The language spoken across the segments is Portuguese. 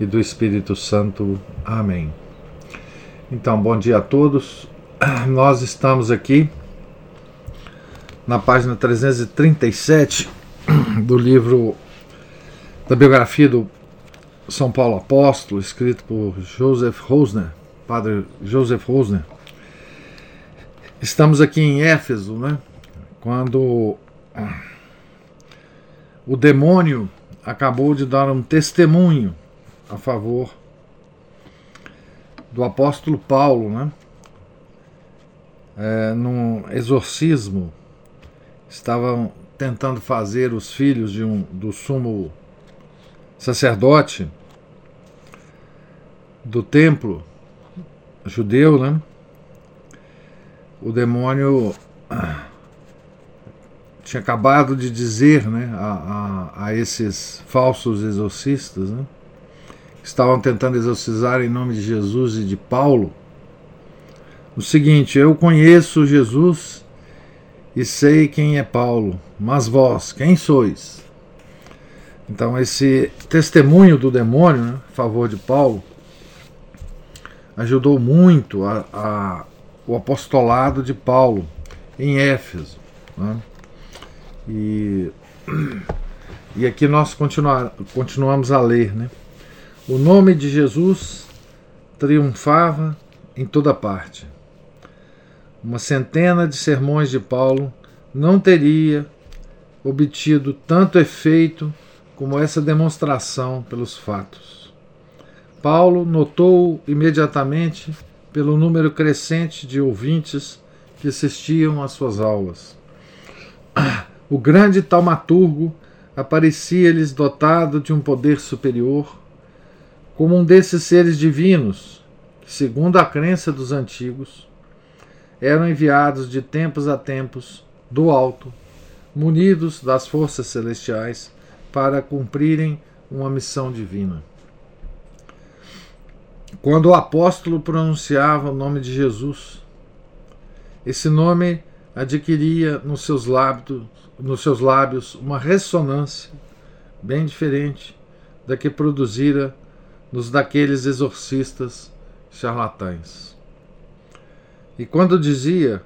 e do Espírito Santo. Amém. Então, bom dia a todos. Nós estamos aqui na página 337 do livro da biografia do São Paulo Apóstolo, escrito por Joseph Rosner, Padre Joseph Rosner. Estamos aqui em Éfeso, né? Quando o demônio acabou de dar um testemunho a favor do apóstolo Paulo, né? É, num exorcismo, estavam tentando fazer os filhos de um, do sumo sacerdote do templo judeu, né? O demônio tinha acabado de dizer né, a, a, a esses falsos exorcistas, né? Estavam tentando exorcizar em nome de Jesus e de Paulo, o seguinte: Eu conheço Jesus e sei quem é Paulo, mas vós, quem sois? Então, esse testemunho do demônio né, a favor de Paulo ajudou muito a, a, o apostolado de Paulo em Éfeso. Né? E, e aqui nós continuar, continuamos a ler, né? O nome de Jesus triunfava em toda parte. Uma centena de sermões de Paulo não teria obtido tanto efeito como essa demonstração pelos fatos. Paulo notou imediatamente pelo número crescente de ouvintes que assistiam às suas aulas. O grande taumaturgo aparecia-lhes dotado de um poder superior como um desses seres divinos, que, segundo a crença dos antigos, eram enviados de tempos a tempos do alto, munidos das forças celestiais, para cumprirem uma missão divina. Quando o apóstolo pronunciava o nome de Jesus, esse nome adquiria nos seus lábios, nos seus lábios uma ressonância bem diferente da que produzira nos daqueles exorcistas charlatães. E quando dizia,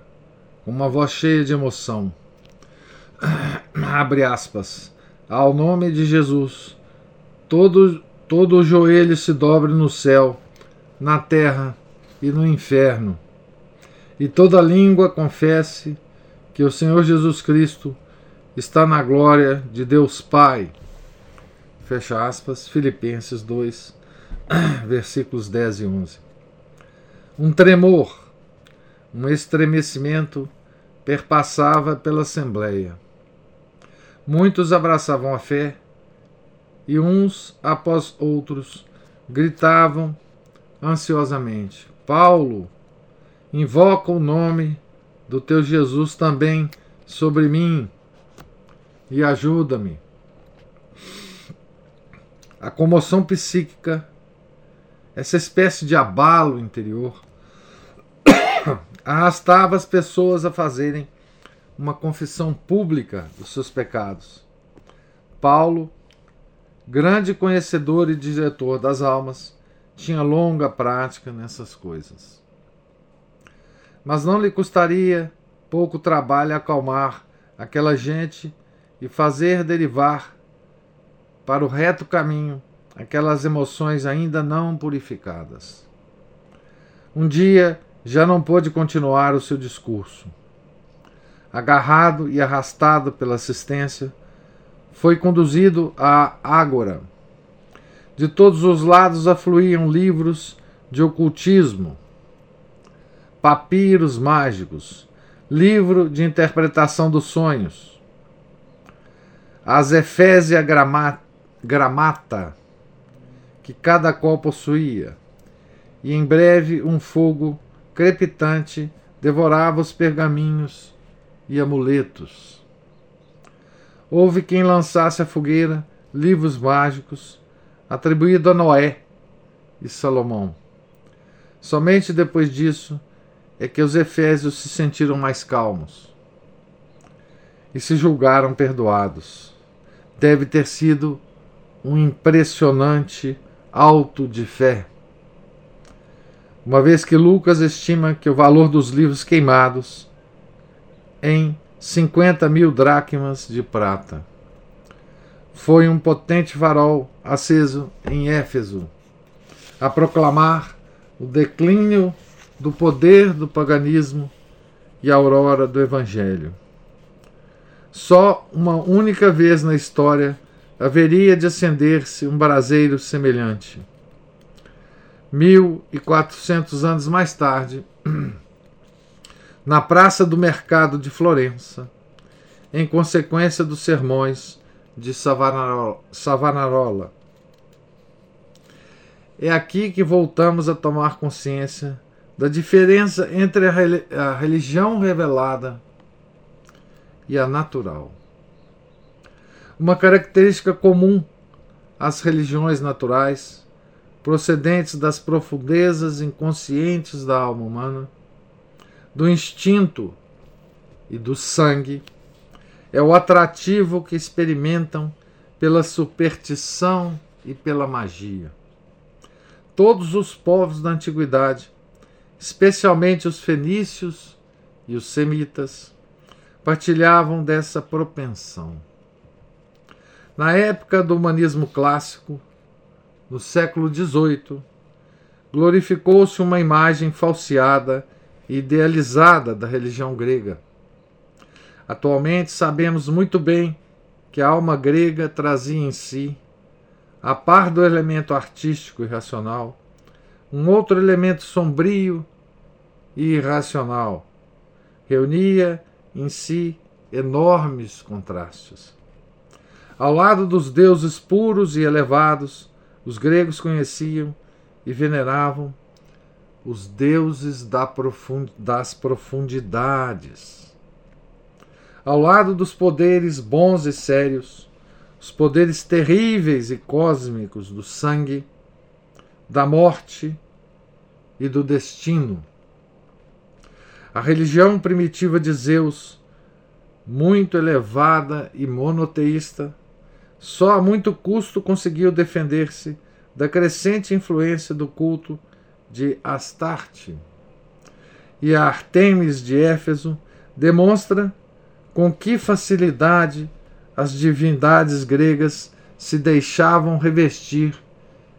com uma voz cheia de emoção, abre aspas, ao nome de Jesus, todo, todo o joelho se dobre no céu, na terra e no inferno, e toda língua confesse que o Senhor Jesus Cristo está na glória de Deus Pai. Fecha aspas, Filipenses 2, versículos 10 e 11. Um tremor, um estremecimento perpassava pela Assembleia. Muitos abraçavam a fé e uns após outros gritavam ansiosamente: Paulo, invoca o nome do teu Jesus também sobre mim e ajuda-me. A comoção psíquica essa espécie de abalo interior arrastava as pessoas a fazerem uma confissão pública dos seus pecados. Paulo, grande conhecedor e diretor das almas, tinha longa prática nessas coisas. Mas não lhe custaria pouco trabalho acalmar aquela gente e fazer derivar para o reto caminho aquelas emoções ainda não purificadas. Um dia já não pôde continuar o seu discurso. Agarrado e arrastado pela assistência, foi conduzido à Ágora. De todos os lados afluíam livros de ocultismo, papiros mágicos, livro de interpretação dos sonhos, as Efésia Gramata, que cada qual possuía, e em breve um fogo crepitante devorava os pergaminhos e amuletos. Houve quem lançasse à fogueira livros mágicos atribuídos a Noé e Salomão. Somente depois disso é que os efésios se sentiram mais calmos e se julgaram perdoados. Deve ter sido um impressionante alto de fé. Uma vez que Lucas estima que o valor dos livros queimados em 50 mil dracmas de prata. Foi um potente farol aceso em Éfeso a proclamar o declínio do poder do paganismo e a aurora do Evangelho. Só uma única vez na história haveria de acender-se um braseiro semelhante. Mil e quatrocentos anos mais tarde, na praça do mercado de Florença, em consequência dos sermões de Savonarola. É aqui que voltamos a tomar consciência da diferença entre a religião revelada e a natural. Uma característica comum às religiões naturais, procedentes das profundezas inconscientes da alma humana, do instinto e do sangue, é o atrativo que experimentam pela superstição e pela magia. Todos os povos da antiguidade, especialmente os fenícios e os semitas, partilhavam dessa propensão. Na época do humanismo clássico, no século XVIII, glorificou-se uma imagem falseada e idealizada da religião grega. Atualmente sabemos muito bem que a alma grega trazia em si, a par do elemento artístico e racional, um outro elemento sombrio e irracional. Reunia em si enormes contrastes. Ao lado dos deuses puros e elevados, os gregos conheciam e veneravam os deuses das profundidades. Ao lado dos poderes bons e sérios, os poderes terríveis e cósmicos do sangue, da morte e do destino. A religião primitiva de Zeus, muito elevada e monoteísta, só a muito custo conseguiu defender-se da crescente influência do culto de Astarte. E a Artemis de Éfeso demonstra com que facilidade as divindades gregas se deixavam revestir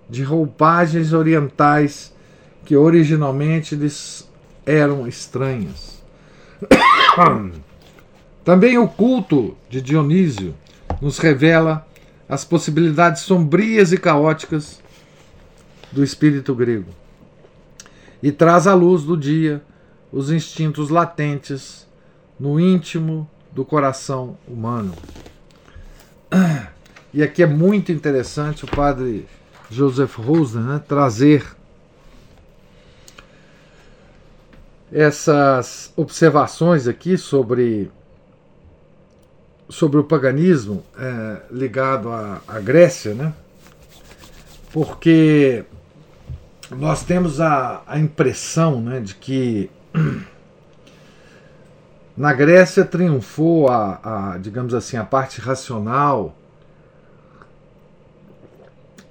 de roupagens orientais que originalmente lhes eram estranhas. Também o culto de Dionísio nos revela as possibilidades sombrias e caóticas do espírito grego e traz à luz do dia os instintos latentes no íntimo do coração humano. E aqui é muito interessante o padre Joseph Rosner né, trazer essas observações aqui sobre sobre o paganismo é, ligado à, à, Grécia, né? porque nós temos a, a impressão né, de que na Grécia triunfou a, a, digamos assim, a parte racional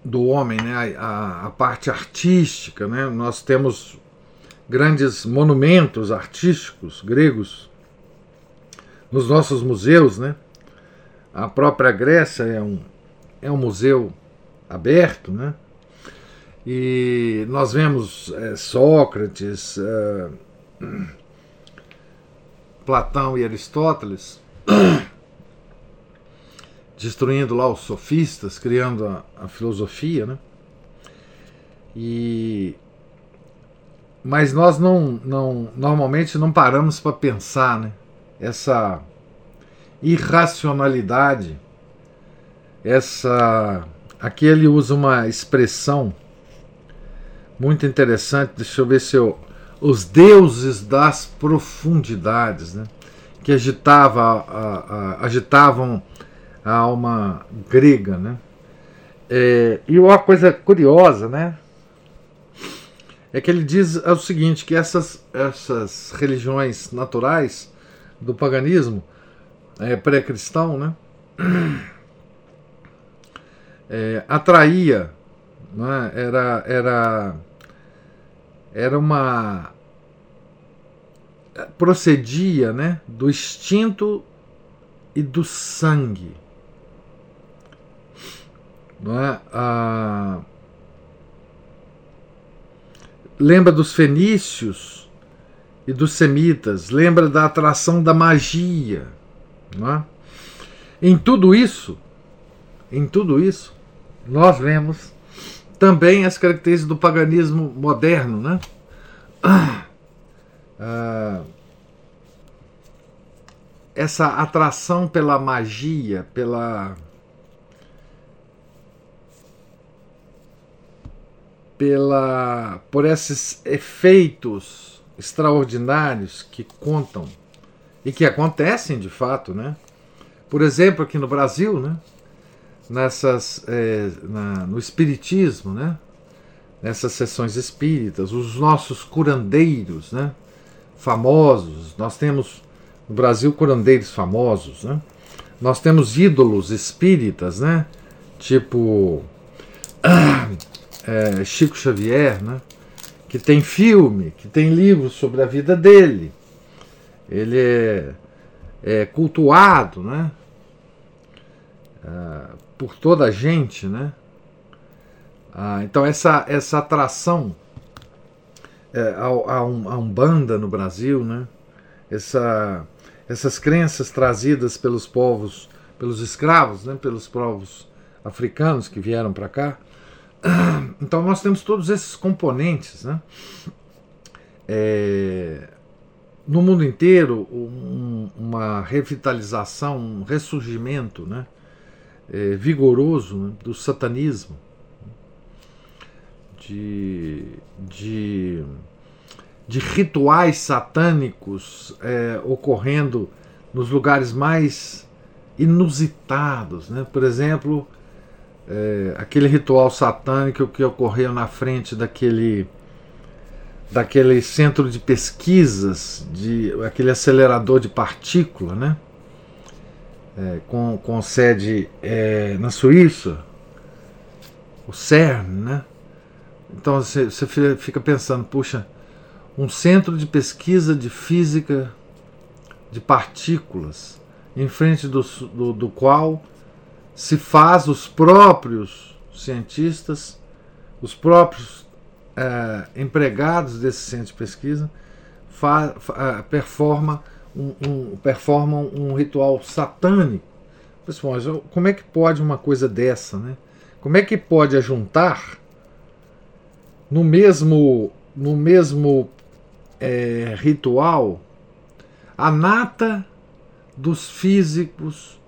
do homem, né? a, a parte artística. Né? Nós temos grandes monumentos artísticos gregos nos nossos museus, né? A própria Grécia é um, é um museu aberto, né? E nós vemos é, Sócrates, é, Platão e Aristóteles destruindo lá os sofistas, criando a, a filosofia, né? E mas nós não, não normalmente não paramos para pensar, né? Essa irracionalidade, essa. Aqui ele usa uma expressão muito interessante. Deixa eu ver se eu. Os deuses das profundidades, né? que agitava, a, a, agitavam a alma grega. Né? É, e uma coisa curiosa, né? É que ele diz o seguinte: que essas, essas religiões naturais do paganismo é, pré-cristão, né? É, atraía, né? era, era, era uma procedia, né, do instinto e do sangue, não é? Ah, lembra dos fenícios e dos semitas, lembra da atração da magia. É? Em tudo isso, em tudo isso, nós vemos também as características do paganismo moderno, né? Ah, essa atração pela magia, pela pela por esses efeitos extraordinários que contam e que acontecem de fato, né? Por exemplo, aqui no Brasil, né? Nessas, é, na, no espiritismo, né? Nessas sessões espíritas, os nossos curandeiros, né? Famosos, nós temos no Brasil curandeiros famosos, né? Nós temos ídolos espíritas, né? Tipo é, Chico Xavier, né? que tem filme, que tem livros sobre a vida dele. Ele é, é cultuado né? É, por toda a gente. Né? Ah, então, essa, essa atração é, a, a, um, a Umbanda no Brasil, né? essa, essas crenças trazidas pelos povos, pelos escravos, né? pelos povos africanos que vieram para cá, Então nós temos todos esses componentes, né? É, no mundo inteiro um, uma revitalização, um ressurgimento, né? É, vigoroso né? do satanismo, de, de, de rituais satânicos é, ocorrendo nos lugares mais inusitados, né? Por exemplo, é, aquele ritual satânico que ocorreu na frente daquele daquele centro de pesquisas, de aquele acelerador de partícula, né? É, com, com sede é, na Suíça, o CERN, né? Então você, fica pensando, puxa, um centro de pesquisa de física de partículas, em frente do, do, do qual se faz os próprios cientistas, os próprios é, empregados desse centro de pesquisa, fa, fa, é, performa um, um, performam um ritual satânico. Mas, como é que pode uma coisa dessa? Né? Como é que pode ajuntar no mesmo, no mesmo é, ritual a nata dos físicos,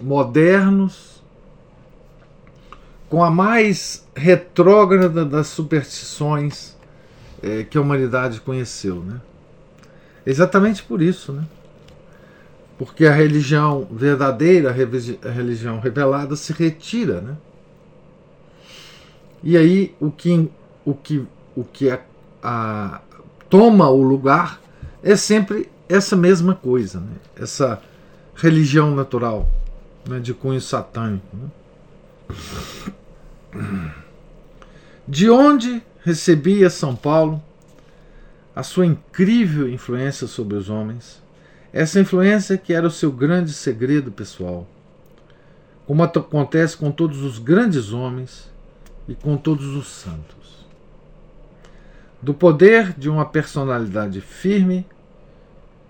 modernos, com a mais retrógrada das superstições é, que a humanidade conheceu. Né? Exatamente por isso. Né? Porque a religião verdadeira, a religião revelada, se retira. Né? E aí o que, o que, o que a, a, toma o lugar é sempre essa mesma coisa, né? essa religião natural né, de cunho satânico. Né? De onde recebia São Paulo a sua incrível influência sobre os homens? Essa influência que era o seu grande segredo pessoal, como acontece com todos os grandes homens e com todos os santos. Do poder de uma personalidade firme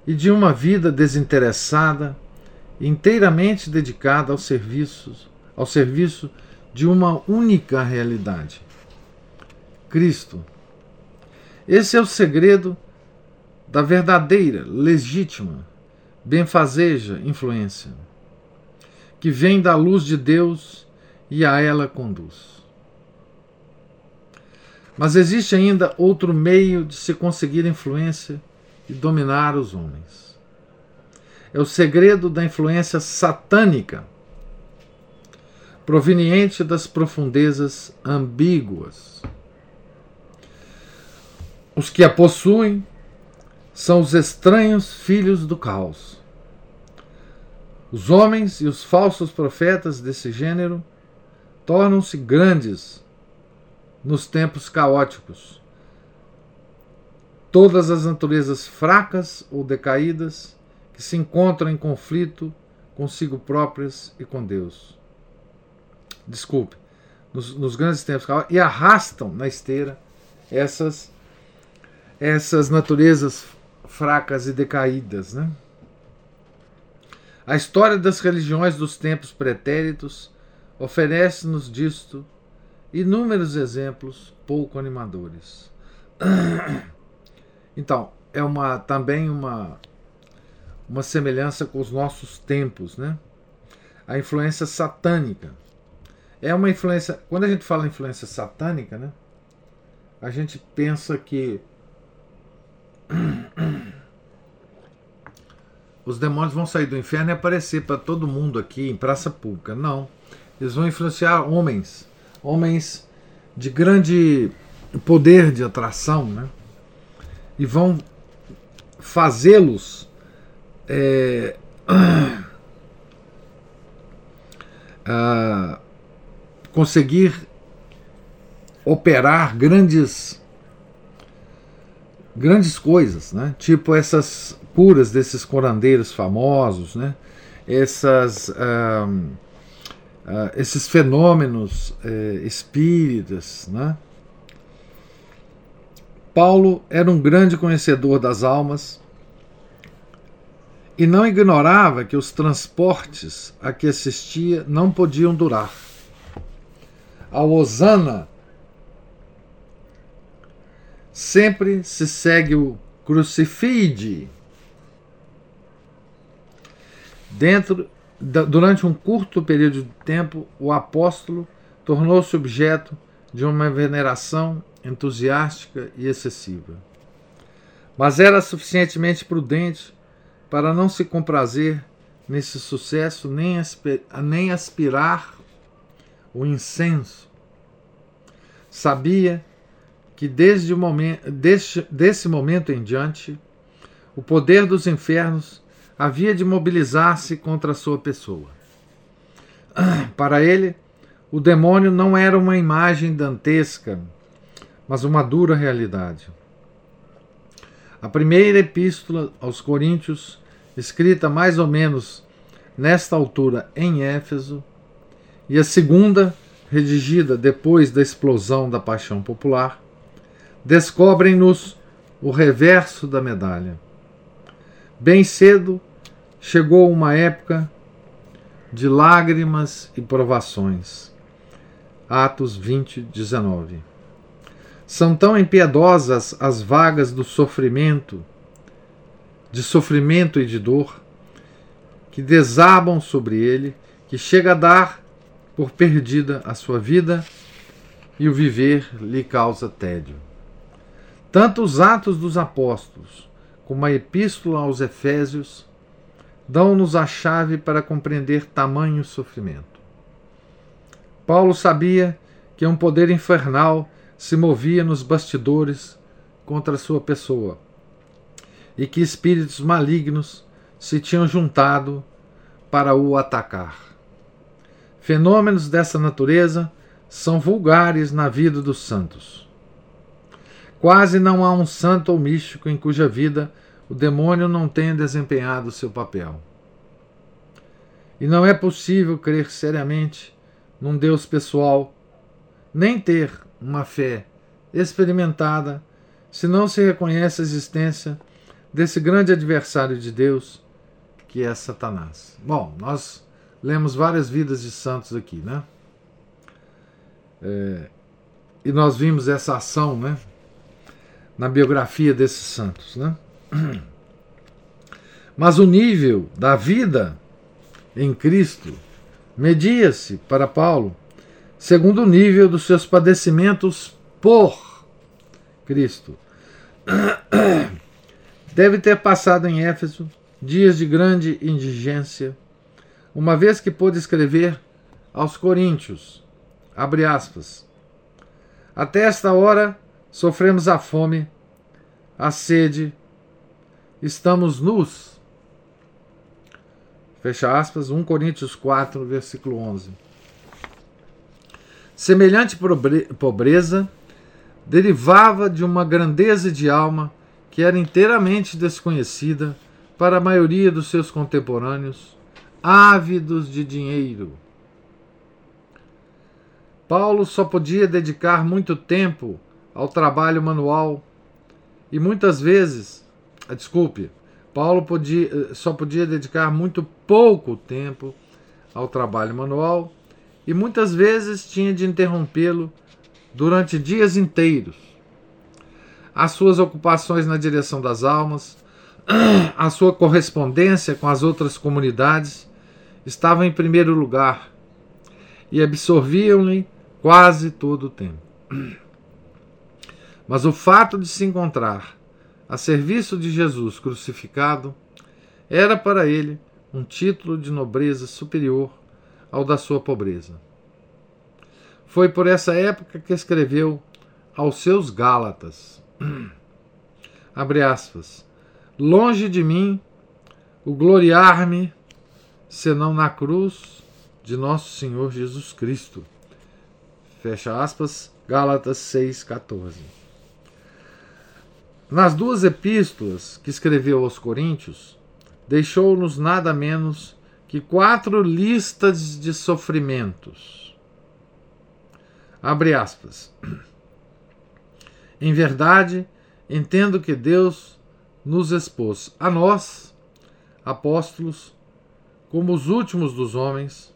e de uma vida desinteressada inteiramente dedicada ao serviço, ao serviço de uma única realidade. Cristo. Esse é o segredo da verdadeira, legítima, benfazeja influência, que vem da luz de Deus e a ela conduz. Mas existe ainda outro meio de se conseguir influência e dominar os homens. É o segredo da influência satânica, proveniente das profundezas ambíguas. Os que a possuem são os estranhos filhos do caos. Os homens e os falsos profetas desse gênero tornam-se grandes nos tempos caóticos. Todas as naturezas fracas ou decaídas que se encontram em conflito consigo próprias e com Deus. Desculpe, nos, nos grandes tempos e arrastam na esteira essas essas naturezas fracas e decaídas, né? A história das religiões dos tempos pretéritos oferece-nos disto inúmeros exemplos pouco animadores. Então, é uma também uma uma semelhança com os nossos tempos, né? A influência satânica. É uma influência, quando a gente fala influência satânica, né? A gente pensa que os demônios vão sair do inferno e aparecer para todo mundo aqui em praça pública. Não. Eles vão influenciar homens, homens de grande poder de atração, né? E vão fazê-los é, conseguir operar grandes grandes coisas, né? Tipo essas curas desses corandeiros famosos, né? Essas uh, esses fenômenos uh, espíritas, né? Paulo era um grande conhecedor das almas e não ignorava que os transportes a que assistia não podiam durar. A Osana sempre se segue o crucifide. Dentro, durante um curto período de tempo, o apóstolo tornou-se objeto de uma veneração entusiástica e excessiva. Mas era suficientemente prudente para não se comprazer nesse sucesso nem aspirar o incenso. Sabia que desde o momento, desse, momento em diante, o poder dos infernos havia de mobilizar-se contra a sua pessoa. Para ele, o demônio não era uma imagem dantesca, mas uma dura realidade. A primeira epístola aos Coríntios, escrita mais ou menos nesta altura em Éfeso, e a segunda, redigida depois da explosão da paixão popular, descobrem-nos o reverso da medalha. Bem cedo chegou uma época de lágrimas e provações. Atos 20, 19. São tão impiedosas as vagas do sofrimento, de sofrimento e de dor, que desabam sobre ele, que chega a dar por perdida a sua vida e o viver lhe causa tédio. Tanto os Atos dos Apóstolos como a Epístola aos Efésios dão-nos a chave para compreender tamanho sofrimento. Paulo sabia que um poder infernal se movia nos bastidores contra sua pessoa e que espíritos malignos se tinham juntado para o atacar. Fenômenos dessa natureza são vulgares na vida dos santos. Quase não há um santo ou místico em cuja vida o demônio não tenha desempenhado seu papel. E não é possível crer seriamente num Deus pessoal, nem ter uma fé experimentada, se não se reconhece a existência desse grande adversário de Deus, que é Satanás. Bom, nós lemos várias vidas de santos aqui, né? É, e nós vimos essa ação, né? na biografia desses santos. Né? Mas o nível da vida em Cristo media-se para Paulo segundo o nível dos seus padecimentos por Cristo. Deve ter passado em Éfeso dias de grande indigência, uma vez que pôde escrever aos Coríntios, abre aspas, até esta hora sofremos a fome, a sede, estamos nus. Fecha aspas, 1 Coríntios 4, versículo 11. Semelhante pobreza derivava de uma grandeza de alma que era inteiramente desconhecida para a maioria dos seus contemporâneos, ávidos de dinheiro. Paulo só podia dedicar muito tempo ao trabalho manual e muitas vezes, ah, desculpe, Paulo podia, eh, só podia dedicar muito pouco tempo ao trabalho manual e muitas vezes tinha de interrompê-lo durante dias inteiros. As suas ocupações na direção das almas, a sua correspondência com as outras comunidades estavam em primeiro lugar e absorviam-lhe quase todo o tempo. Mas o fato de se encontrar a serviço de Jesus crucificado era para ele um título de nobreza superior ao da sua pobreza. Foi por essa época que escreveu aos seus Gálatas: abre aspas, longe de mim o gloriar-me senão na cruz de nosso Senhor Jesus Cristo. Fecha aspas, Gálatas 6,14. Nas duas epístolas que escreveu aos Coríntios, deixou-nos nada menos que quatro listas de sofrimentos. Abre aspas. Em verdade, entendo que Deus nos expôs a nós, apóstolos, como os últimos dos homens,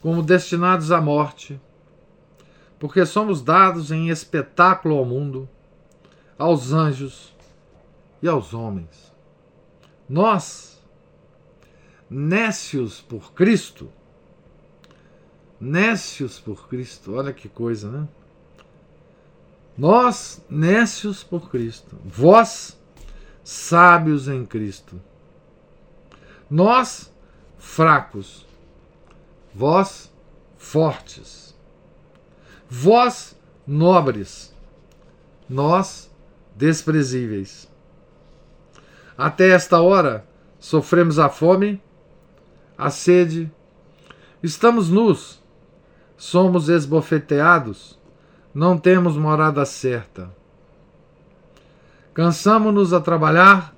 como destinados à morte, porque somos dados em espetáculo ao mundo, aos anjos e aos homens. Nós, nécios por Cristo. Nécios por Cristo, olha que coisa, né? Nós, nécios por Cristo. Vós, sábios em Cristo. Nós, fracos. Vós, fortes. Vós, nobres. Nós, desprezíveis. Até esta hora, sofremos a fome a sede. Estamos nus, somos esbofeteados, não temos morada certa. Cansamo-nos a trabalhar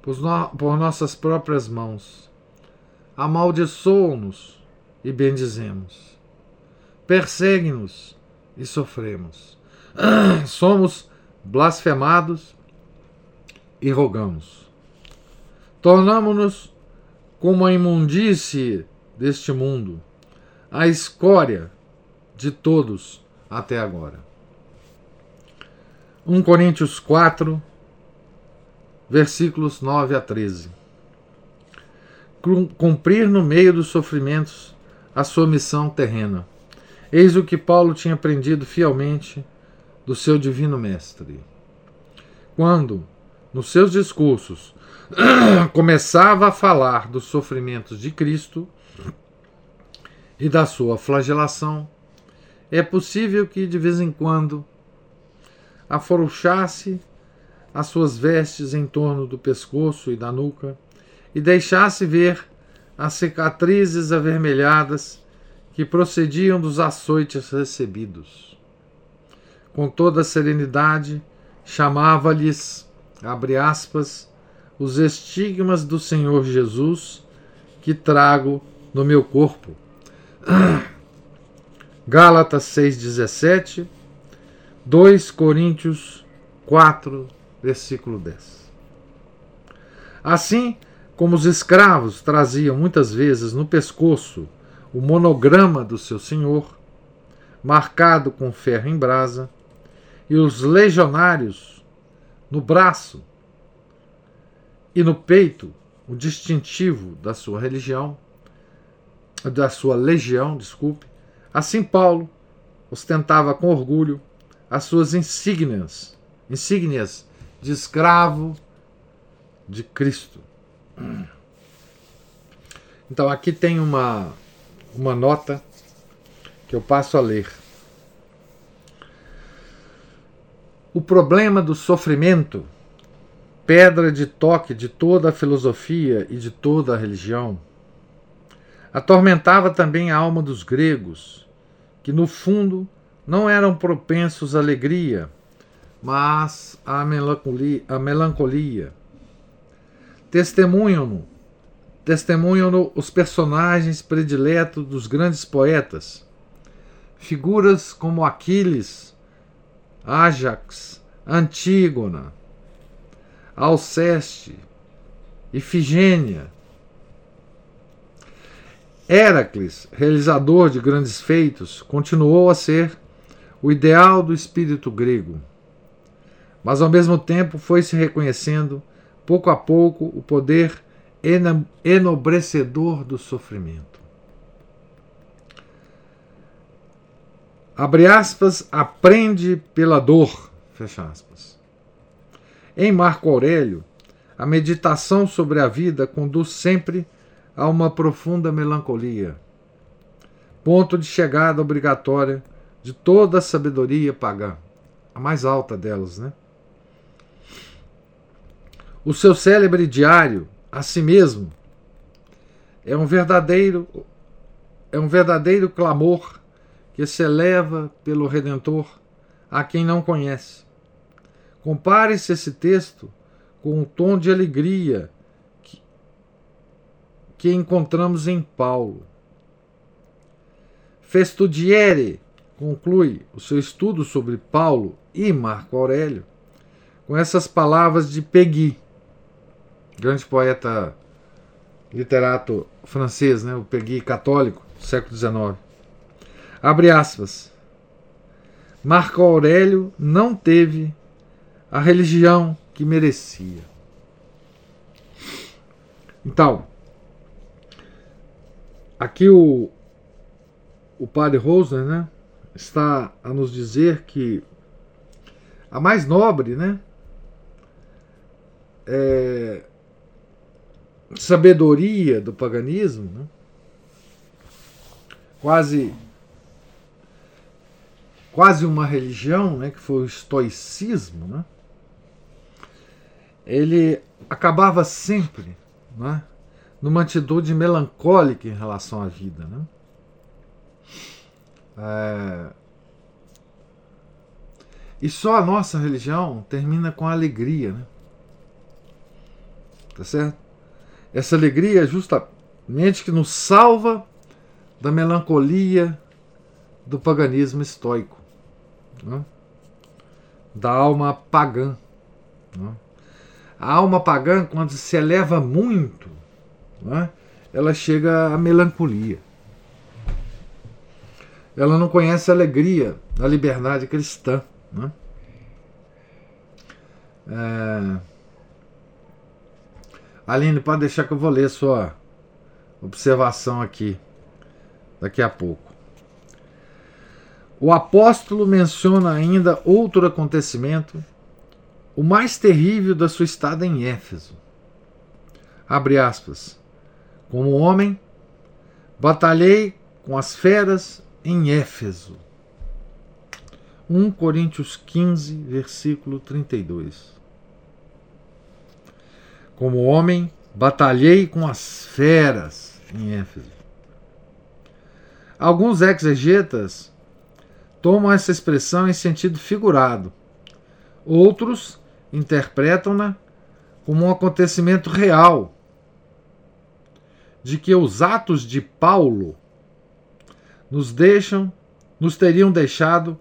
por, no, por nossas próprias mãos. Amaldiçoam-nos e bendizemos. Persegue-nos e sofremos. Somos blasfemados e rogamos. Tornamo-nos como a imundície deste mundo, a escória de todos até agora. 1 Coríntios 4, versículos 9 a 13. Cumprir no meio dos sofrimentos a sua missão terrena. Eis o que Paulo tinha aprendido fielmente do seu divino mestre. Quando, nos seus discursos, começava a falar dos sofrimentos de Cristo e da sua flagelação, é possível que de vez em quando afrouxasse as suas vestes em torno do pescoço e da nuca e deixasse ver as cicatrizes avermelhadas que procediam dos açoites recebidos. Com toda serenidade, chamava-lhes, abre aspas, os estigmas do Senhor Jesus que trago no meu corpo. Gálatas 6,17, 2 Coríntios 4, versículo 10. Assim como os escravos traziam muitas vezes no pescoço o monograma do seu senhor, marcado com ferro em brasa, e os legionários no braço e no peito o distintivo da sua religião, da sua legião, desculpe. Assim Paulo ostentava com orgulho as suas insígnias insígnias de escravo de Cristo. Então aqui tem uma, uma nota que eu passo a ler. O problema do sofrimento, pedra de toque de toda a filosofia e de toda a religião, atormentava também a alma dos gregos, que no fundo não eram propensos à alegria, mas à melancolia. À melancolia. Testemunham-no testemunham os personagens prediletos dos grandes poetas, figuras como Aquiles, Ajax, Antígona, Alceste, Ifigênia. Heracles, realizador de grandes feitos, continuou a ser o ideal do espírito grego, mas ao mesmo tempo foi se reconhecendo, pouco a pouco, o poder enobrecedor do sofrimento. Abre aspas, aprende pela dor, fecha aspas. Em Marco Aurélio, a meditação sobre a vida conduz sempre a uma profunda melancolia, ponto de chegada obrigatória de toda a sabedoria pagã, a mais alta delas, né? O seu célebre diário a si mesmo é um verdadeiro é um verdadeiro clamor que se eleva pelo redentor a quem não conhece. Compare-se esse texto com o tom de alegria que, que encontramos em Paulo. Festudiere conclui o seu estudo sobre Paulo e Marco Aurélio com essas palavras de Peggy grande poeta literato francês, né, o Pegui católico, século XIX. Abre aspas. Marco Aurélio não teve a religião que merecia. Então, aqui o, o padre Rosner né, está a nos dizer que a mais nobre né, é, sabedoria do paganismo, né? quase quase uma religião, né, que foi o estoicismo, né? ele acabava sempre né, numa atitude melancólica em relação à vida. Né? É... E só a nossa religião termina com alegria. Né? Tá certo? Essa alegria é justamente que nos salva da melancolia do paganismo estoico, né? da alma pagã. Né? A alma pagã, quando se eleva muito, né? ela chega à melancolia. Ela não conhece a alegria da liberdade cristã. Né? É... Aline, pode deixar que eu vou ler sua observação aqui daqui a pouco. O apóstolo menciona ainda outro acontecimento, o mais terrível da sua estada em Éfeso. Abre aspas. Como homem, batalhei com as feras em Éfeso. 1 Coríntios 15, versículo 32. Como homem, batalhei com as feras em Éfeso. Alguns exegetas tomam essa expressão em sentido figurado. Outros interpretam-na como um acontecimento real, de que os atos de Paulo nos deixam, nos teriam deixado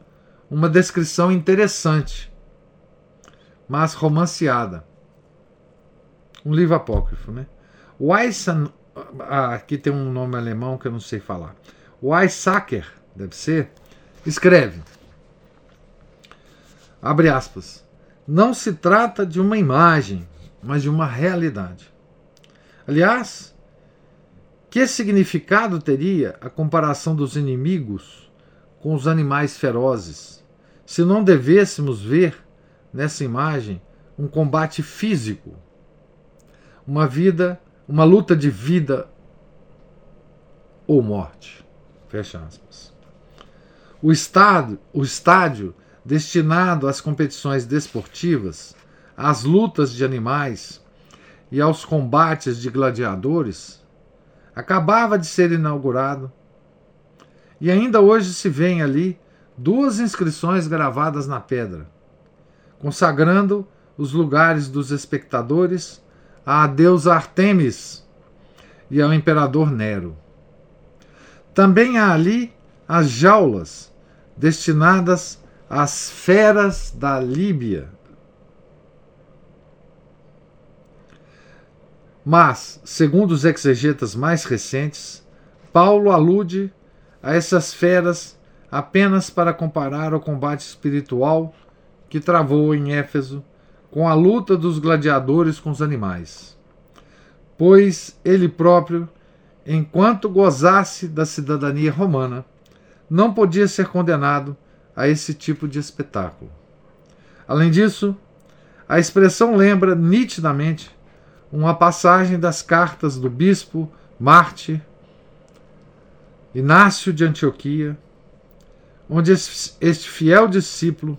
uma descrição interessante, mas romanceada um livro apócrifo, né? Weissan, ah, aqui tem um nome alemão que eu não sei falar. Weissacker, deve ser, escreve, abre aspas, não se trata de uma imagem, mas de uma realidade. Aliás, que significado teria a comparação dos inimigos com os animais ferozes, se não devêssemos ver nessa imagem um combate físico, uma vida, uma luta de vida ou morte. Fecha aspas. O estádio, o estádio destinado às competições desportivas, às lutas de animais e aos combates de gladiadores, acabava de ser inaugurado e ainda hoje se vêem ali duas inscrições gravadas na pedra, consagrando os lugares dos espectadores à deusa Artemis e ao imperador Nero. Também há ali as jaulas destinadas às feras da Líbia. Mas, segundo os exegetas mais recentes, Paulo alude a essas feras apenas para comparar o combate espiritual que travou em Éfeso com a luta dos gladiadores com os animais. Pois ele próprio, enquanto gozasse da cidadania romana, não podia ser condenado a esse tipo de espetáculo. Além disso, a expressão lembra nitidamente uma passagem das cartas do bispo Marte Inácio de Antioquia, onde este fiel discípulo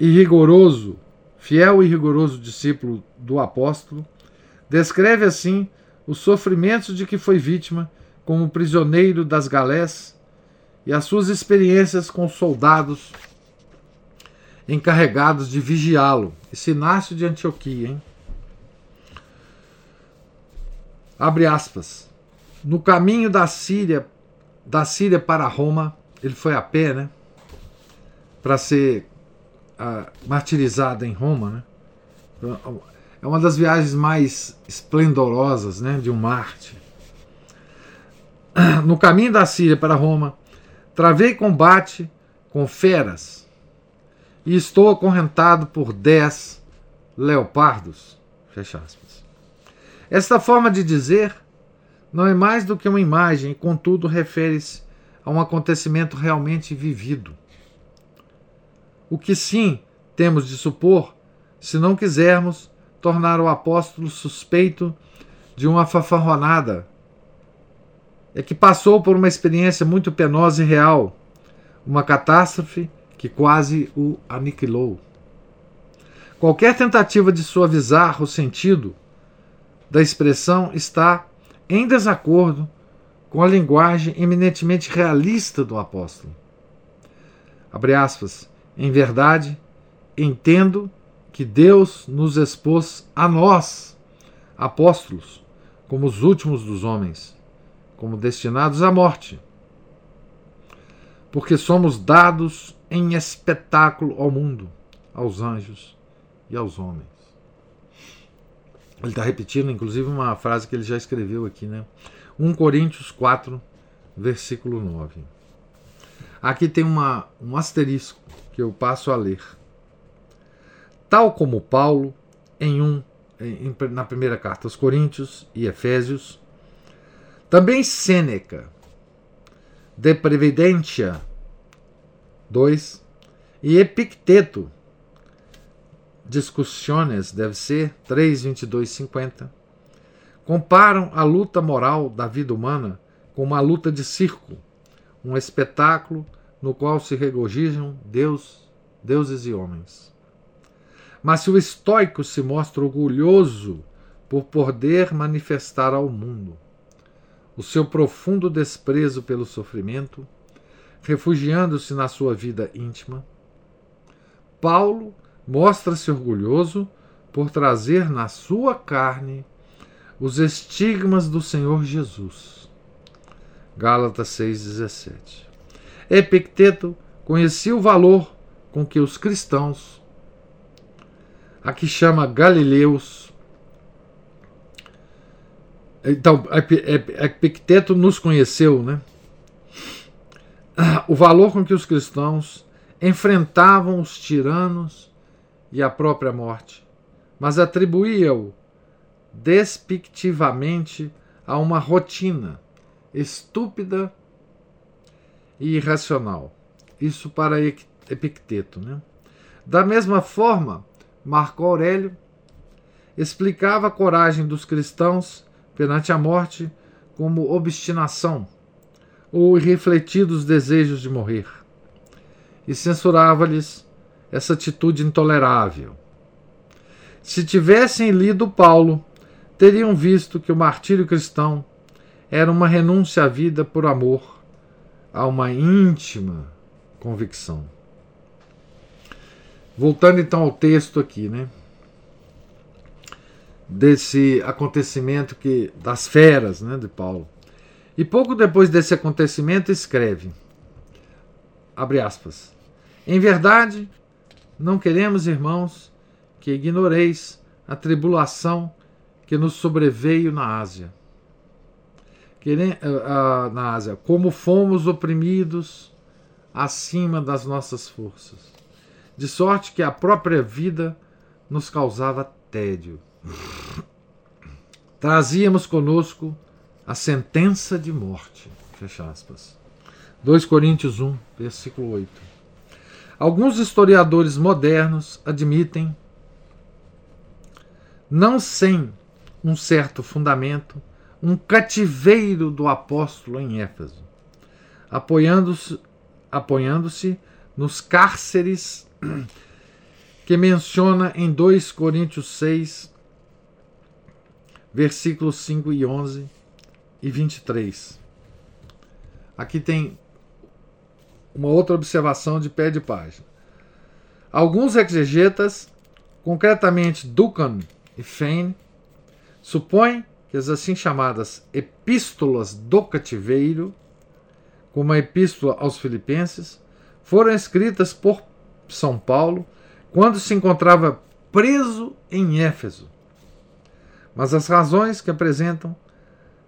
e rigoroso, fiel e rigoroso discípulo do apóstolo, descreve assim os sofrimentos de que foi vítima como prisioneiro das galés e as suas experiências com soldados encarregados de vigiá-lo. Esse Inácio de Antioquia, hein? Abre aspas. No caminho da Síria, da Síria para Roma, ele foi a pé, né? Para ser martirizado em Roma, né? É uma das viagens mais esplendorosas, né, de um Marte. No caminho da Síria para Roma, travei combate com feras e estou acorrentado por dez leopardos. Fecha aspas. Esta forma de dizer não é mais do que uma imagem, contudo, refere-se a um acontecimento realmente vivido. O que sim temos de supor, se não quisermos tornar o apóstolo suspeito de uma fanfarronada, é que passou por uma experiência muito penosa e real, uma catástrofe que quase o aniquilou. Qualquer tentativa de suavizar o sentido da expressão está em desacordo com a linguagem eminentemente realista do apóstolo. Abre aspas. Em verdade, entendo que Deus nos expôs a nós, apóstolos, como os últimos dos homens, como destinados à morte, porque somos dados em espetáculo ao mundo, aos anjos e aos homens. Ele está repetindo, inclusive, uma frase que ele já escreveu aqui, né? 1 Coríntios 4, versículo 9. Aqui tem uma, um asterisco que eu passo a ler. Tal como Paulo, em um, em, na primeira carta aos Coríntios e Efésios, também Sêneca, de Previdentia 2, e Epicteto, Discussiones, deve ser 3:22:50, comparam a luta moral da vida humana com uma luta de circo, um espetáculo no qual se regozijam Deus, deuses e homens. Mas se o estoico se mostra orgulhoso por poder manifestar ao mundo o seu profundo desprezo pelo sofrimento, refugiando-se na sua vida íntima, Paulo mostra-se orgulhoso por trazer na sua carne os estigmas do Senhor Jesus. Gálatas 6,17. Epicteto conhecia o valor com que os cristãos, a que chama Galileus, então, Epicteto nos conheceu, né? O valor com que os cristãos enfrentavam os tiranos e a própria morte, mas atribuía-o despectivamente a uma rotina estúpida e irracional. Isso para Epicteto. Né? Da mesma forma, Marco Aurélio explicava a coragem dos cristãos perante a morte como obstinação ou irrefletidos desejos de morrer, e censurava-lhes essa atitude intolerável. Se tivessem lido Paulo, teriam visto que o martírio cristão era uma renúncia à vida por amor a uma íntima convicção. Voltando então ao texto aqui, né? Desse acontecimento que das feras, né, de Paulo. E pouco depois desse acontecimento escreve: abre aspas. Em verdade, não queremos, irmãos, que ignoreis a tribulação que nos sobreveio na Ásia. Eh, na Ásia, como fomos oprimidos acima das nossas forças, de sorte que a própria vida nos causava tédio. Trazíamos conosco a sentença de morte. Fecha aspas. 2 Coríntios 1, versículo 8. Alguns historiadores modernos admitem, não sem um certo fundamento, um cativeiro do apóstolo em Éfeso, apoiando-se apoiando nos cárceres que menciona em 2 Coríntios 6, versículos 5 e 11 e 23. Aqui tem uma outra observação de pé de página. Alguns exegetas, concretamente Ducan e Fein, supõem que as assim chamadas epístolas do cativeiro, como a epístola aos Filipenses, foram escritas por São Paulo quando se encontrava preso em Éfeso. Mas as razões que apresentam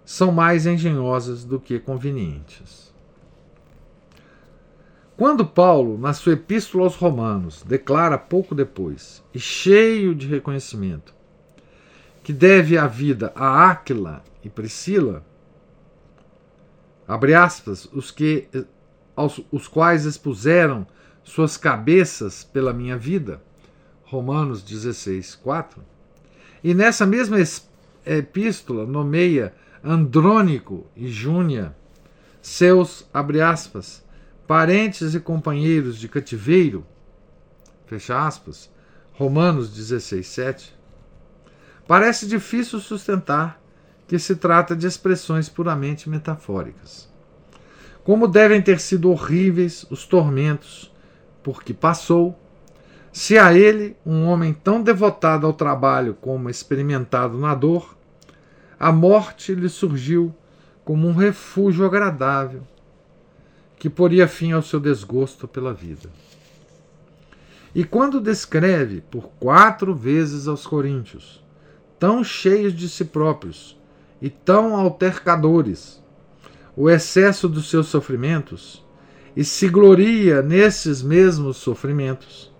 são mais engenhosas do que convenientes. Quando Paulo, na sua epístola aos Romanos, declara pouco depois, e cheio de reconhecimento, que deve a vida a Áquila e Priscila, abre aspas, os, que, aos, os quais expuseram suas cabeças pela minha vida, Romanos 16, 4, e nessa mesma epístola nomeia Andrônico e Júnia, seus, abre aspas, parentes e companheiros de cativeiro, fecha aspas, Romanos 16, 7, Parece difícil sustentar que se trata de expressões puramente metafóricas. Como devem ter sido horríveis os tormentos por que passou, se a ele, um homem tão devotado ao trabalho como experimentado na dor, a morte lhe surgiu como um refúgio agradável que poria fim ao seu desgosto pela vida. E quando descreve por quatro vezes aos Coríntios tão cheios de si próprios e tão altercadores, o excesso dos seus sofrimentos, e se gloria nesses mesmos sofrimentos,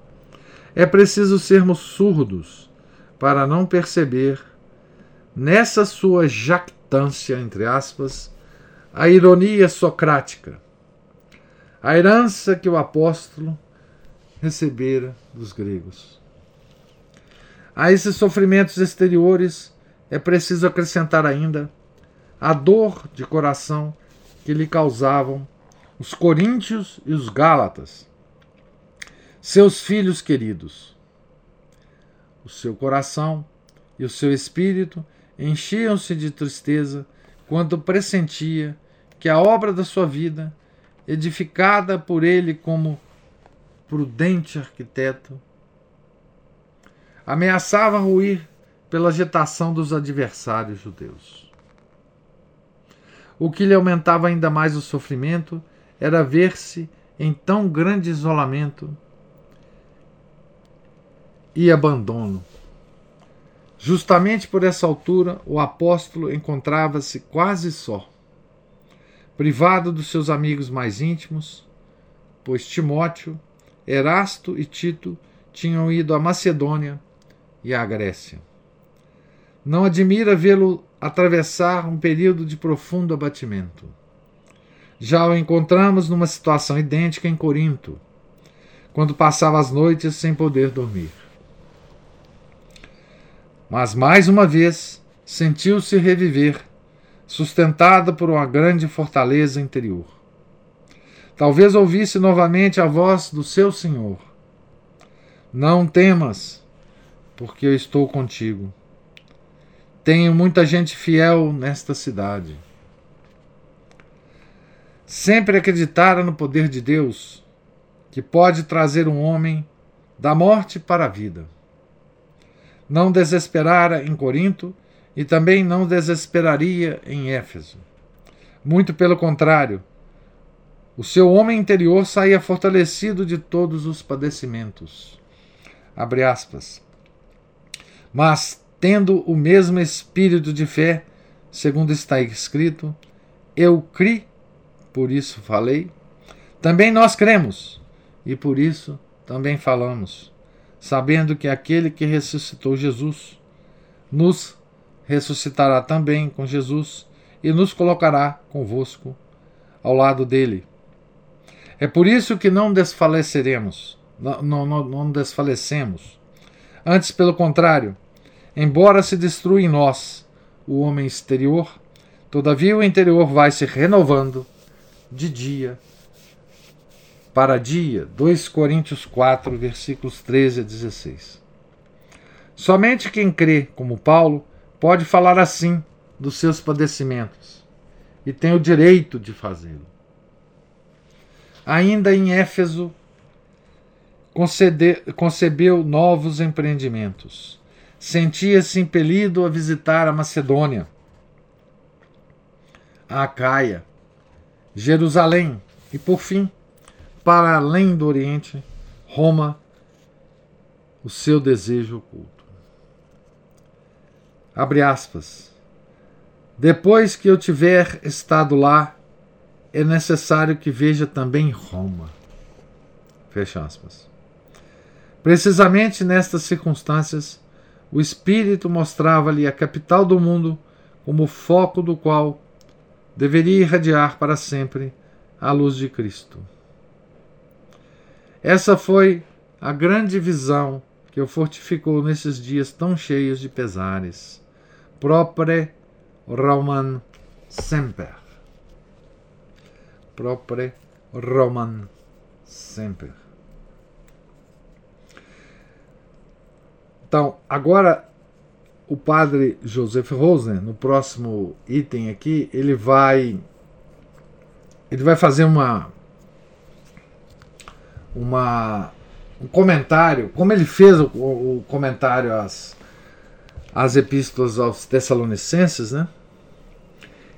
é preciso sermos surdos para não perceber, nessa sua jactância, entre aspas, a ironia socrática, a herança que o apóstolo recebera dos gregos. A esses sofrimentos exteriores é preciso acrescentar ainda a dor de coração que lhe causavam os coríntios e os gálatas, seus filhos queridos. O seu coração e o seu espírito enchiam-se de tristeza quando pressentia que a obra da sua vida, edificada por ele como prudente arquiteto, ameaçava ruir pela agitação dos adversários judeus. O que lhe aumentava ainda mais o sofrimento era ver-se em tão grande isolamento e abandono. Justamente por essa altura, o apóstolo encontrava-se quase só, privado dos seus amigos mais íntimos, pois Timóteo, Erasto e Tito tinham ido à Macedônia e à Grécia. Não admira vê-lo atravessar um período de profundo abatimento. Já o encontramos numa situação idêntica em Corinto, quando passava as noites sem poder dormir. Mas mais uma vez sentiu-se reviver, sustentada por uma grande fortaleza interior. Talvez ouvisse novamente a voz do seu Senhor. Não temas, porque eu estou contigo. Tenho muita gente fiel nesta cidade. Sempre acreditara no poder de Deus, que pode trazer um homem da morte para a vida. Não desesperara em Corinto e também não desesperaria em Éfeso. Muito pelo contrário, o seu homem interior saía fortalecido de todos os padecimentos. Abre aspas. Mas, tendo o mesmo espírito de fé, segundo está escrito, eu criei, por isso falei. Também nós cremos, e por isso também falamos, sabendo que aquele que ressuscitou Jesus nos ressuscitará também com Jesus e nos colocará convosco ao lado dele é por isso que não desfaleceremos, não, não, não desfalecemos. Antes, pelo contrário, embora se destrua em nós o homem exterior, todavia o interior vai se renovando de dia para dia. 2 Coríntios 4, versículos 13 a 16. Somente quem crê, como Paulo, pode falar assim dos seus padecimentos e tem o direito de fazê-lo. Ainda em Éfeso, concebeu novos empreendimentos. Sentia-se impelido a visitar a Macedônia, a Acaia, Jerusalém e, por fim, para além do Oriente, Roma, o seu desejo oculto. Abre aspas. Depois que eu tiver estado lá, é necessário que veja também Roma. Fecha aspas. Precisamente nestas circunstâncias, o Espírito mostrava-lhe a capital do mundo como foco do qual deveria irradiar para sempre a luz de Cristo. Essa foi a grande visão que o fortificou nesses dias tão cheios de pesares. Propre Roman semper propre Roman sempre. Então, agora o padre Joseph Rosen, no próximo item aqui, ele vai ele vai fazer uma uma um comentário, como ele fez o, o comentário às, às epístolas aos Tessalonicenses, né?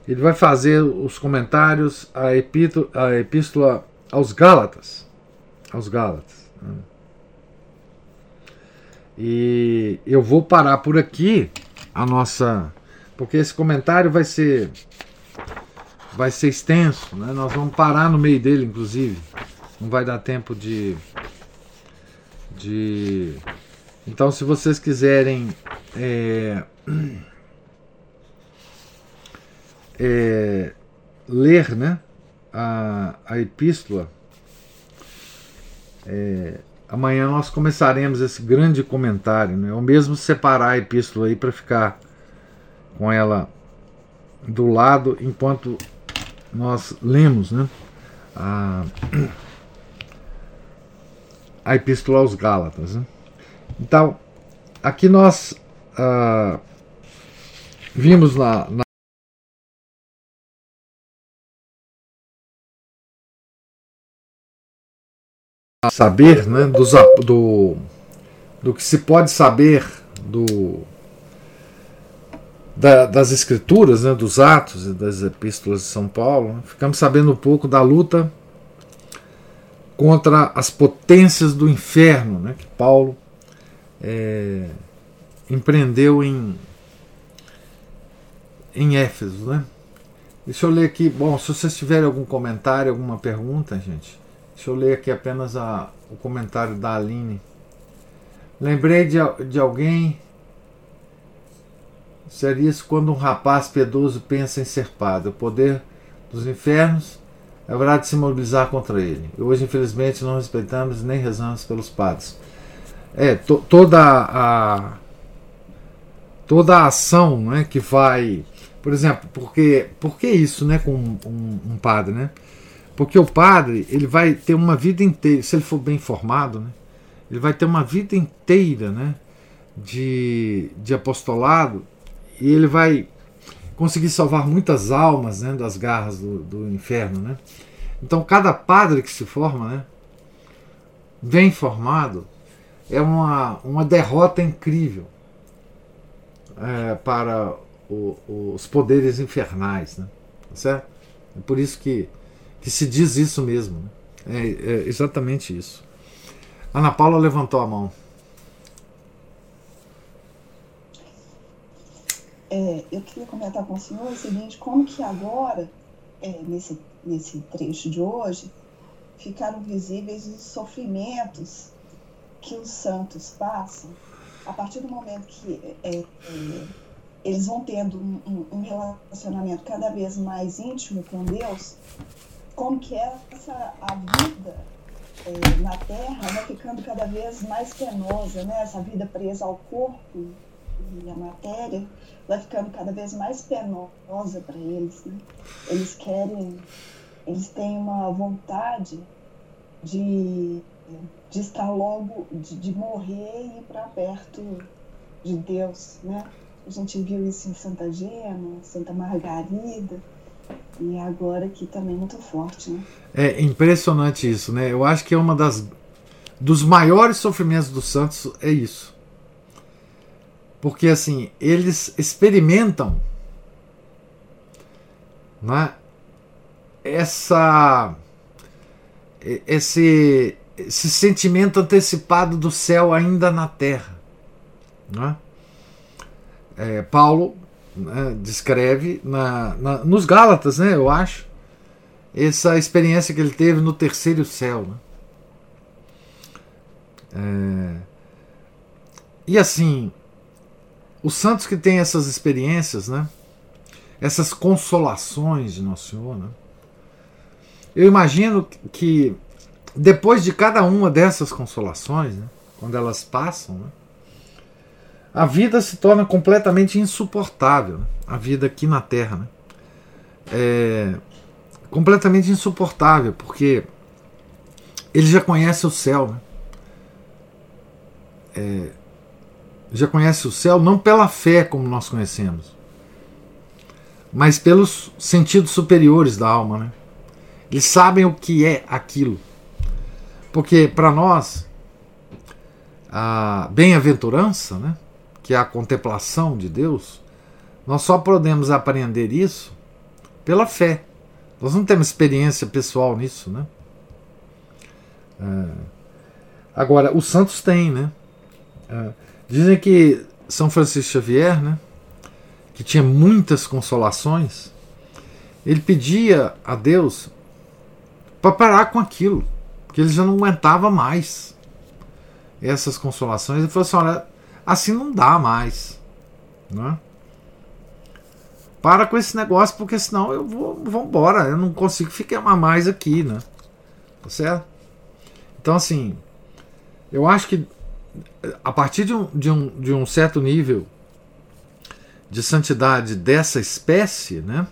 ele vai fazer os comentários à epístola, à epístola aos Gálatas. Aos Gálatas. Né? E eu vou parar por aqui a nossa. Porque esse comentário vai ser. Vai ser extenso, né? Nós vamos parar no meio dele, inclusive. Não vai dar tempo de. de. Então, se vocês quiserem. É, é, ler né, a, a epístola, é, amanhã nós começaremos esse grande comentário. Né, ou mesmo separar a epístola aí para ficar com ela do lado enquanto nós lemos né, a, a epístola aos Gálatas. Né. Então, aqui nós ah, vimos na, na saber, né, dos, do, do que se pode saber do, da, das escrituras, né, dos Atos e das Epístolas de São Paulo, né, ficamos sabendo um pouco da luta contra as potências do inferno né, que Paulo é, empreendeu em, em Éfeso. Né? Deixa eu ler aqui. Bom, se vocês tiverem algum comentário, alguma pergunta, gente, Deixa eu ler aqui apenas a, o comentário da Aline. Lembrei de, de alguém. Seria isso quando um rapaz piedoso pensa em ser padre. O poder dos infernos haverá de se mobilizar contra ele. E hoje, infelizmente, não respeitamos nem rezamos pelos padres. É, to, toda a toda a ação né, que vai. Por exemplo, porque, por que isso né, com um, um, padre? Né? Porque o padre ele vai ter uma vida inteira, se ele for bem formado, né, ele vai ter uma vida inteira né, de, de apostolado e ele vai conseguir salvar muitas almas né, das garras do, do inferno. Né? Então, cada padre que se forma, né, bem formado, é uma, uma derrota incrível é, para o, os poderes infernais. Né? Tá certo? É por isso que, que se diz isso mesmo. Né? É, é exatamente isso. Ana Paula levantou a mão. É, eu queria comentar com o senhor o seguinte, como que agora, é, nesse, nesse trecho de hoje, ficaram visíveis os sofrimentos que os santos passam a partir do momento que é, é, eles vão tendo um, um, relacionamento cada vez mais íntimo com Deus, como que é essa a vida é, na Terra vai ficando cada vez mais penosa, né? Essa vida presa ao corpo e à matéria vai ficando cada vez mais penosa para eles, né? Eles querem, eles têm uma vontade de de estar logo, de, de morrer e ir para perto de Deus, né? A gente viu isso em Santa Gema, Santa Margarida, e agora aqui também muito forte, né? É impressionante isso, né? Eu acho que é uma das dos maiores sofrimentos dos santos é isso. Porque assim, eles experimentam né, essa esse esse sentimento antecipado do céu ainda na terra. Né? É, Paulo né, descreve na, na, nos Gálatas, né, eu acho, essa experiência que ele teve no terceiro céu. Né? É, e assim, os santos que têm essas experiências, né, essas consolações de Nosso Senhor, né, eu imagino que depois de cada uma dessas consolações, né, quando elas passam, né, a vida se torna completamente insuportável. A vida aqui na Terra. Né, é completamente insuportável, porque ele já conhece o céu. Né, é, já conhece o céu não pela fé como nós conhecemos, mas pelos sentidos superiores da alma. Né? Eles sabem o que é aquilo. Porque para nós, a bem-aventurança, né, que é a contemplação de Deus, nós só podemos aprender isso pela fé. Nós não temos experiência pessoal nisso, né? É, agora, os santos têm, né? É, dizem que São Francisco Xavier, né, que tinha muitas consolações, ele pedia a Deus para parar com aquilo porque ele já não aguentava mais essas consolações. Ele falou assim: olha, assim não dá mais. Né? Para com esse negócio, porque senão eu vou, vou embora. Eu não consigo ficar mais aqui, né? Tá certo? Então, assim, eu acho que a partir de um, de um, de um certo nível de santidade dessa espécie, né?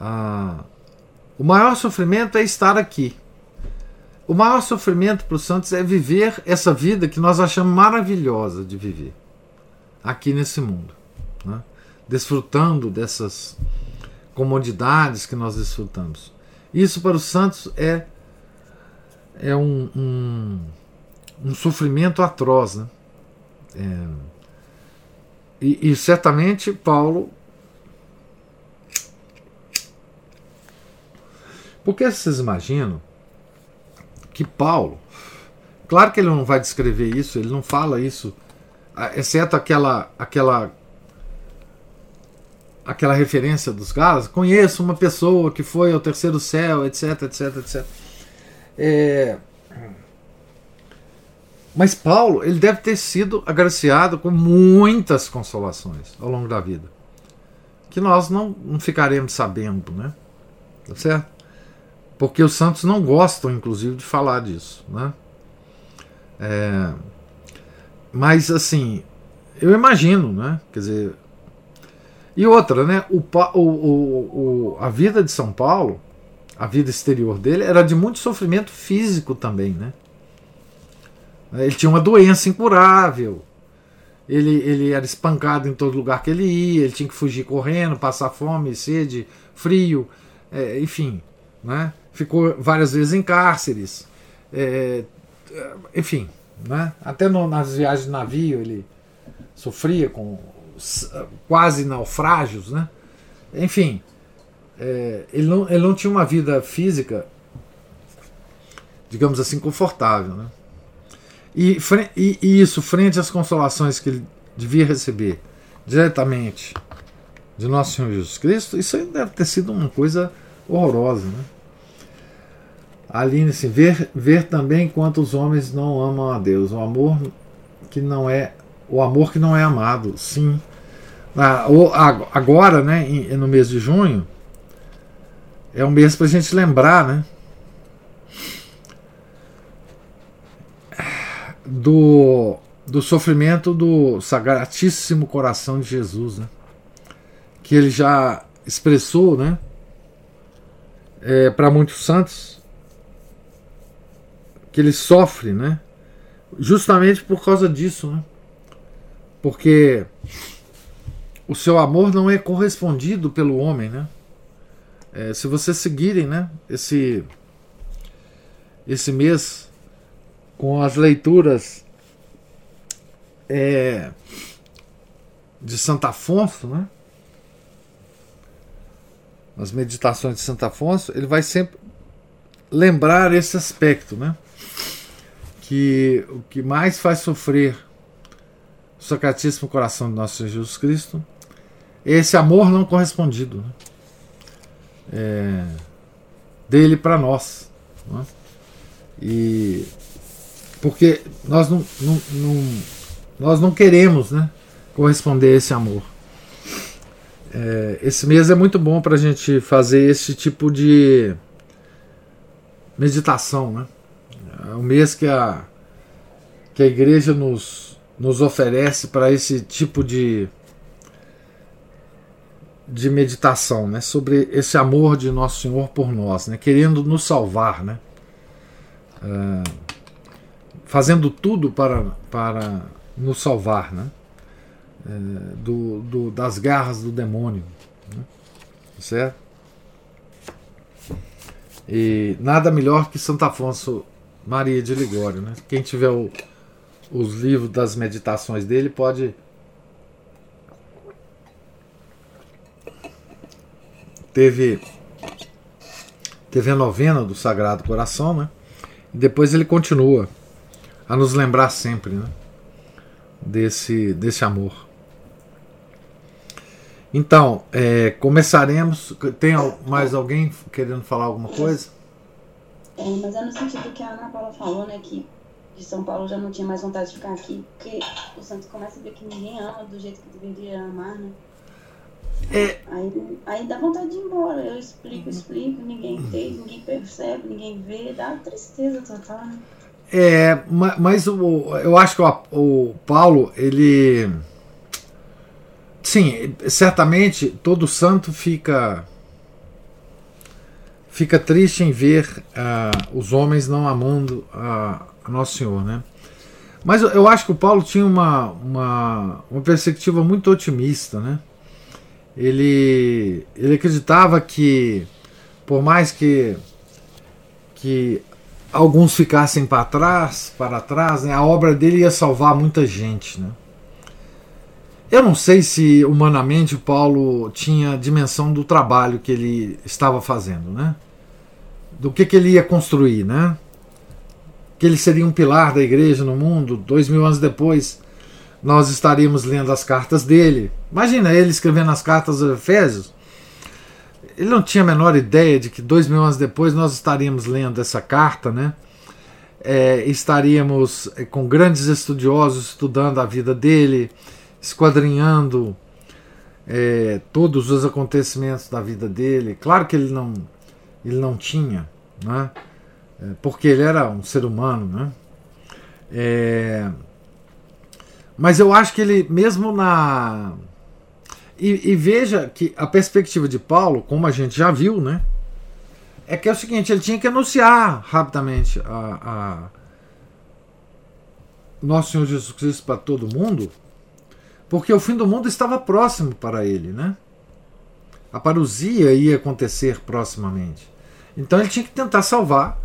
Ah, o maior sofrimento é estar aqui. O maior sofrimento para os santos é viver essa vida que nós achamos maravilhosa de viver aqui nesse mundo, né? desfrutando dessas comodidades que nós desfrutamos. Isso para os santos é, é um, um, um sofrimento atroz. Né? É, e, e certamente Paulo. Porque vocês imaginam que Paulo, claro que ele não vai descrever isso, ele não fala isso, exceto aquela aquela aquela referência dos Galas, conheço uma pessoa que foi ao terceiro céu, etc, etc, etc. É... Mas Paulo, ele deve ter sido agraciado com muitas consolações ao longo da vida, que nós não, não ficaremos sabendo, né? Tá certo? Porque os santos não gostam, inclusive, de falar disso. Né? É, mas, assim, eu imagino, né? Quer dizer. E outra, né? O, o, o, a vida de São Paulo, a vida exterior dele, era de muito sofrimento físico também, né? Ele tinha uma doença incurável. Ele, ele era espancado em todo lugar que ele ia, ele tinha que fugir correndo, passar fome, sede, frio, é, enfim. Né? Ficou várias vezes em cárceres. É, enfim, né? até no, nas viagens de navio ele sofria com quase naufrágios. Né? Enfim, é, ele, não, ele não tinha uma vida física, digamos assim, confortável. Né? E, e, e isso, frente às consolações que ele devia receber diretamente de nosso Senhor Jesus Cristo, isso aí deve ter sido uma coisa horrorosa. Né? Aline, assim, ver, ver também quantos homens não amam a Deus, o amor que não é o amor que não é amado, sim. Agora, né, no mês de junho, é um mês para a gente lembrar, né, do, do sofrimento do Sagratíssimo Coração de Jesus, né? que ele já expressou né? É, para muitos santos, que ele sofre, né? justamente por causa disso, né? porque o seu amor não é correspondido pelo homem. Né? É, se vocês seguirem né, esse, esse mês com as leituras é, de Santo Afonso, né? As meditações de Santo Afonso, ele vai sempre lembrar esse aspecto, né? Que o que mais faz sofrer o Sacratíssimo Coração de Nosso Senhor Jesus Cristo é esse amor não correspondido né? é, dele para nós. Né? E porque nós não, não, não, nós não queremos né, corresponder a esse amor. É, esse mês é muito bom para a gente fazer esse tipo de meditação. Né? É o mês que a, que a igreja nos, nos oferece para esse tipo de, de meditação, né? sobre esse amor de Nosso Senhor por nós, né? querendo nos salvar. Né? É, fazendo tudo para, para nos salvar né? É, do, do, das garras do demônio. Né? Certo? E nada melhor que Santo Afonso Maria de Ligório. Né? Quem tiver o, os livros das meditações dele pode. Teve, teve a novena do Sagrado Coração, né? E depois ele continua a nos lembrar sempre né, desse, desse amor. Então, é, começaremos. Tem mais alguém querendo falar alguma coisa? É, mas é no sentido que a Ana Paula falou, né? Que de São Paulo já não tinha mais vontade de ficar aqui, porque o Santos começa a ver que ninguém ama do jeito que deveria amar, né? É... Aí, aí dá vontade de ir embora. Eu explico, explico, ninguém entende, ninguém percebe, ninguém vê, dá tristeza total, né? É, mas o, eu acho que o, o Paulo, ele. Sim, certamente todo santo fica fica triste em ver uh, os homens não amando a, a, Nosso Senhor, né? Mas eu, acho que o Paulo tinha uma, uma, uma perspectiva muito otimista, né? Ele, ele acreditava que, por mais que, que alguns ficassem para trás, para trás, né, a obra dele ia salvar muita gente, né? Eu não sei se humanamente o Paulo tinha dimensão do trabalho que ele estava fazendo, né? Do que, que ele ia construir, né? Que ele seria um pilar da igreja no mundo. Dois mil anos depois, nós estaríamos lendo as cartas dele. Imagina ele escrevendo as cartas aos Efésios ele não tinha a menor ideia de que dois mil anos depois nós estaríamos lendo essa carta, né? É, estaríamos é, com grandes estudiosos estudando a vida dele, esquadrinhando é, todos os acontecimentos da vida dele. Claro que ele não, ele não tinha né? É, porque ele era um ser humano. Né? É, mas eu acho que ele, mesmo na. E, e, veja que a perspectiva de Paulo, como a gente já viu, né? É que é o seguinte: ele tinha que anunciar rapidamente a, a Nosso Senhor Jesus Cristo para todo mundo, porque o fim do mundo estava próximo para ele, né? A parousia ia acontecer proximamente. Então ele tinha que tentar salvar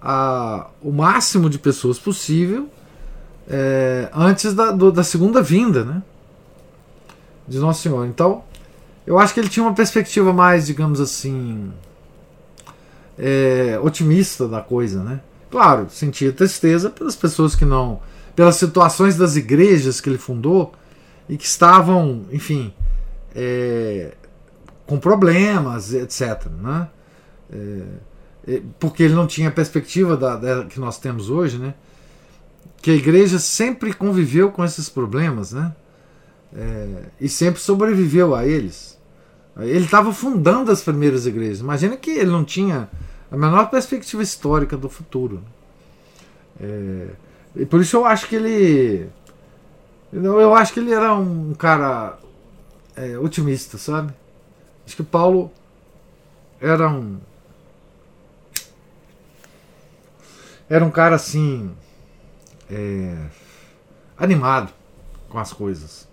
a, o máximo de pessoas possível é, antes da, do, da segunda vinda, né? De Nosso Senhor. Então, eu acho que ele tinha uma perspectiva mais, digamos assim, é, otimista da coisa, né? Claro, sentia tristeza pelas pessoas que não. pelas situações das igrejas que ele fundou e que estavam, enfim, é, com problemas, etc. Né? É, é, porque ele não tinha a perspectiva da, da, que nós temos hoje, né? que a igreja sempre conviveu com esses problemas né? É, e sempre sobreviveu a eles. Ele estava fundando as primeiras igrejas. Imagina que ele não tinha a menor perspectiva histórica do futuro. É, e por isso eu acho que ele. Eu acho que ele era um cara é, otimista, sabe? Acho que Paulo era um. Era um cara assim. É, animado com as coisas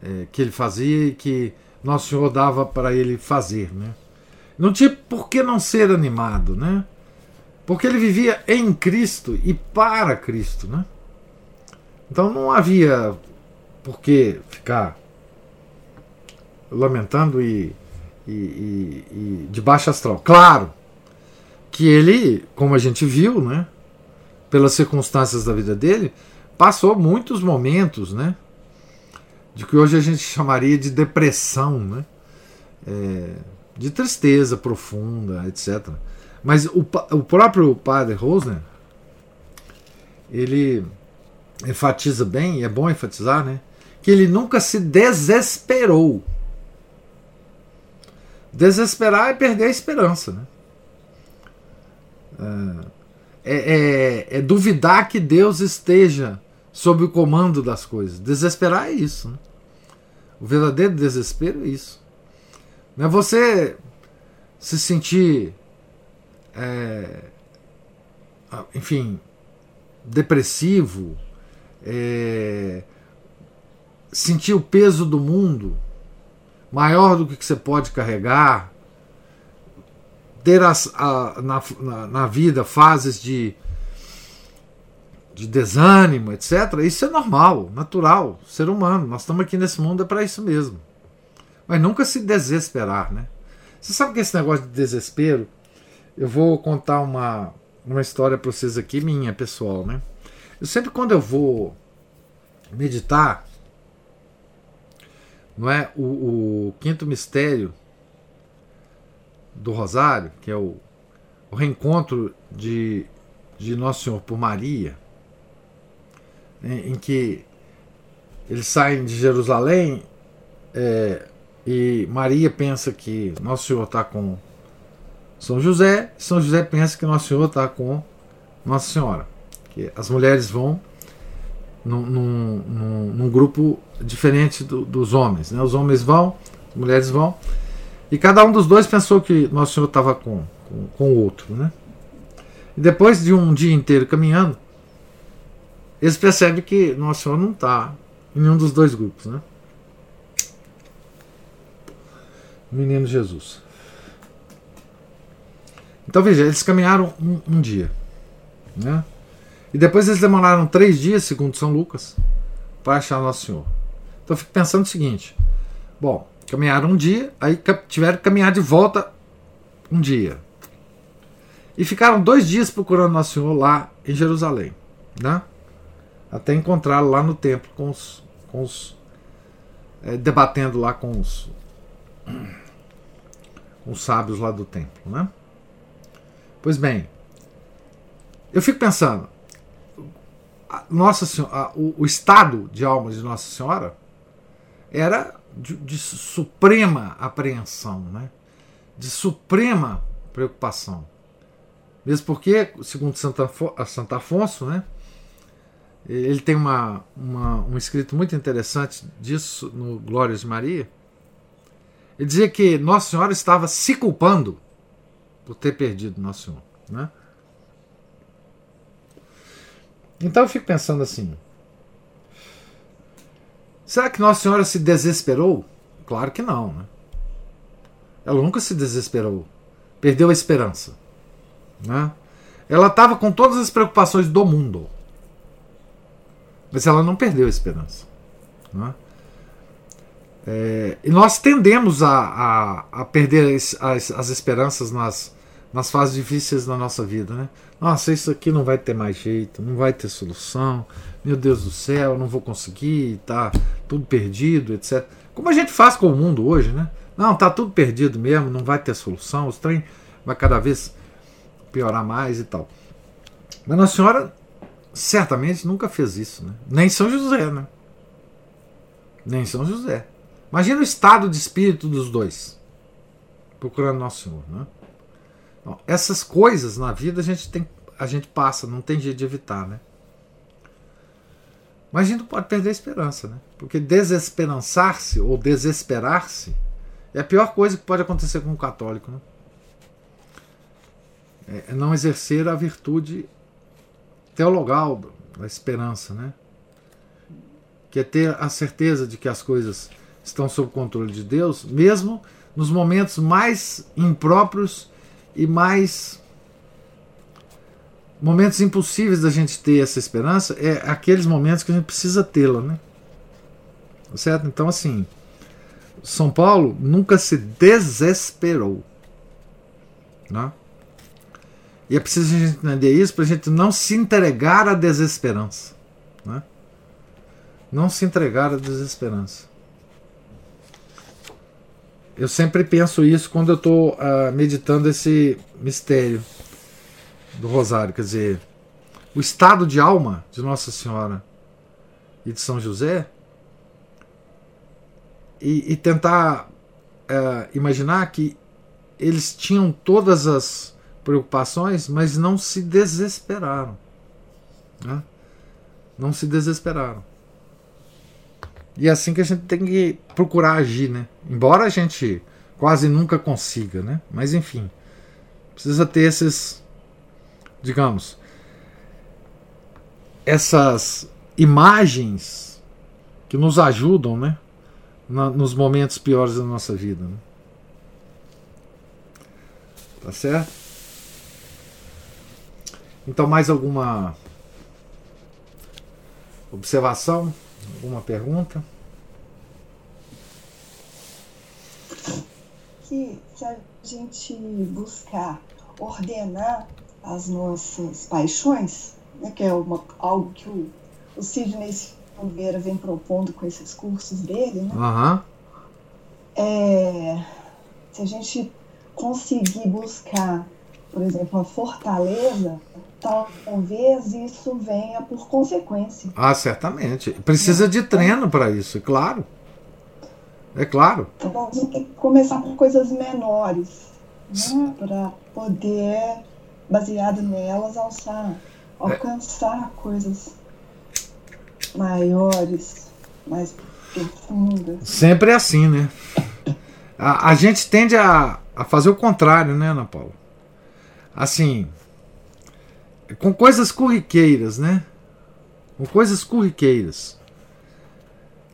é, que ele fazia e que Nosso Senhor dava para ele fazer, né? Não tinha por que não ser animado, né? Porque ele vivia em Cristo e para Cristo, né? Então não havia por que ficar lamentando e e, e, e de baixa astral. Claro que ele, como a gente viu, né, pelas circunstâncias da vida dele, passou muitos momentos, né, de que hoje a gente chamaria de depressão, né, é, de tristeza profunda, etc. Mas o, o próprio padre Rosner, ele enfatiza bem, e é bom enfatizar, né, que ele nunca se desesperou Desesperar é perder a esperança. Né? É, é, é, é, duvidar que Deus esteja sob o comando das coisas. Desesperar é isso. Né? O verdadeiro desespero é isso. Não é você se sentir, é, enfim, depressivo, é, sentir o peso do mundo maior do que você pode carregar, ter as, a, na, na, na, vida fases de, de desânimo, etc. Isso é normal, natural, ser humano. Nós estamos aqui nesse mundo é para isso mesmo. Mas nunca se desesperar, né? Você sabe que esse negócio de desespero, eu vou contar uma, uma história para vocês aqui, minha pessoal, né? Eu sempre quando eu vou meditar, não é o, o quinto mistério do Rosário, que é o, o reencontro de, de Nosso Senhor por Maria, em, em que eles saem de Jerusalém é, e Maria pensa que Nosso Senhor está com São José, São José pensa que Nosso Senhor está com Nossa Senhora. Que as mulheres vão num, num, num grupo diferente do, dos homens. Né? Os homens vão, as mulheres vão, e cada um dos dois pensou que Nosso Senhor estava com, com, com o outro. Né? E depois de um dia inteiro caminhando, eles percebem que Nosso Senhor não está em nenhum dos dois grupos. Né? Menino Jesus. Então veja, eles caminharam um, um dia. Né? E depois eles demoraram três dias, segundo São Lucas, para achar Nosso Senhor. Então eu fico pensando o seguinte: bom, caminharam um dia, aí tiveram que caminhar de volta um dia. E ficaram dois dias procurando Nosso Senhor lá em Jerusalém, né? Até encontrá-lo lá no templo com os, com os é, debatendo lá com os, com os sábios lá do templo, né? Pois bem, eu fico pensando, nossa Senhora, o, o, estado de alma de Nossa Senhora era de, de suprema apreensão, né? de suprema preocupação. Mesmo porque, segundo Santo Afonso, né, ele tem uma, uma, um escrito muito interessante disso no Glórias de Maria. Ele dizia que Nossa Senhora estava se culpando por ter perdido Nosso Senhor. Né? Então eu fico pensando assim: será que Nossa Senhora se desesperou? Claro que não. Né? Ela nunca se desesperou. Perdeu a esperança. Né? Ela estava com todas as preocupações do mundo. Mas ela não perdeu a esperança. Né? É, e nós tendemos a, a, a perder as, as, as, esperanças nas, nas fases difíceis da nossa vida. Né? Nossa, isso aqui não vai ter mais jeito, não vai ter solução. Meu Deus do céu, não vou conseguir, tá tudo perdido, etc. Como a gente faz com o mundo hoje, né? Não, tá tudo perdido mesmo, não vai ter solução, os trem vai cada vez piorar mais e tal. Mas Nossa Senhora certamente nunca fez isso, né? Nem São José, né? Nem São José. Imagina o estado de espírito dos dois, procurando Nosso Senhor, né? Essas coisas na vida a gente tem, a gente passa, não tem jeito de evitar, né? Mas a gente não pode perder a esperança, né? Porque desesperançar-se ou desesperar-se é a pior coisa que pode acontecer com um católico, né? É, é não exercer a virtude teologal da esperança, né? Que é ter a certeza de que as coisas estão sob controle de Deus, mesmo nos momentos mais impróprios e mais momentos impossíveis da gente ter essa esperança, é aqueles momentos que a gente precisa tê-la, né? Certo? Então assim, São Paulo nunca se desesperou, né? E é preciso a gente entender isso para a gente não se entregar à desesperança. Né? Não se entregar à desesperança. Eu sempre penso isso quando eu estou uh, meditando esse mistério do Rosário. Quer dizer, o estado de alma de Nossa Senhora e de São José e, e tentar uh, imaginar que eles tinham todas as preocupações, mas não se desesperaram. Né? Não se desesperaram. E é assim que a gente tem que procurar agir, né? Embora a gente quase nunca consiga, né? Mas enfim, precisa ter esses, digamos, essas imagens que nos ajudam, né? Na, nos momentos piores da nossa vida. Né? Tá certo? Então, mais alguma observação? Alguma pergunta? Que se a gente buscar ordenar as nossas paixões, né, que é uma, algo que o, o Sidney Oliveira vem propondo com esses cursos dele, né? Uhum. É, se a gente conseguir buscar, por exemplo, a fortaleza, talvez isso venha por consequência. Ah, certamente. Precisa de treino para isso, é claro. É claro. Então a gente tem que começar com coisas menores, né? para poder, baseado nelas, alçar, alcançar é. coisas maiores, mais profundas. Sempre é assim, né? A, a gente tende a, a fazer o contrário, né, Ana Paula? Assim, com coisas corriqueiras, né? Com coisas corriqueiras.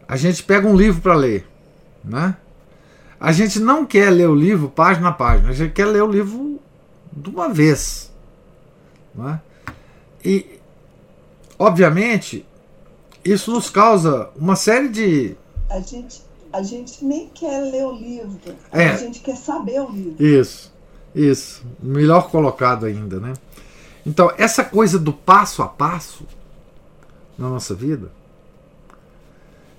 A gente pega um livro para ler, né? A gente não quer ler o livro página a página, a gente quer ler o livro de uma vez, né? E, obviamente, isso nos causa uma série de. A gente, a gente nem quer ler o livro, é. a gente quer saber o livro. Isso, isso. Melhor colocado ainda, né? Então, essa coisa do passo a passo na nossa vida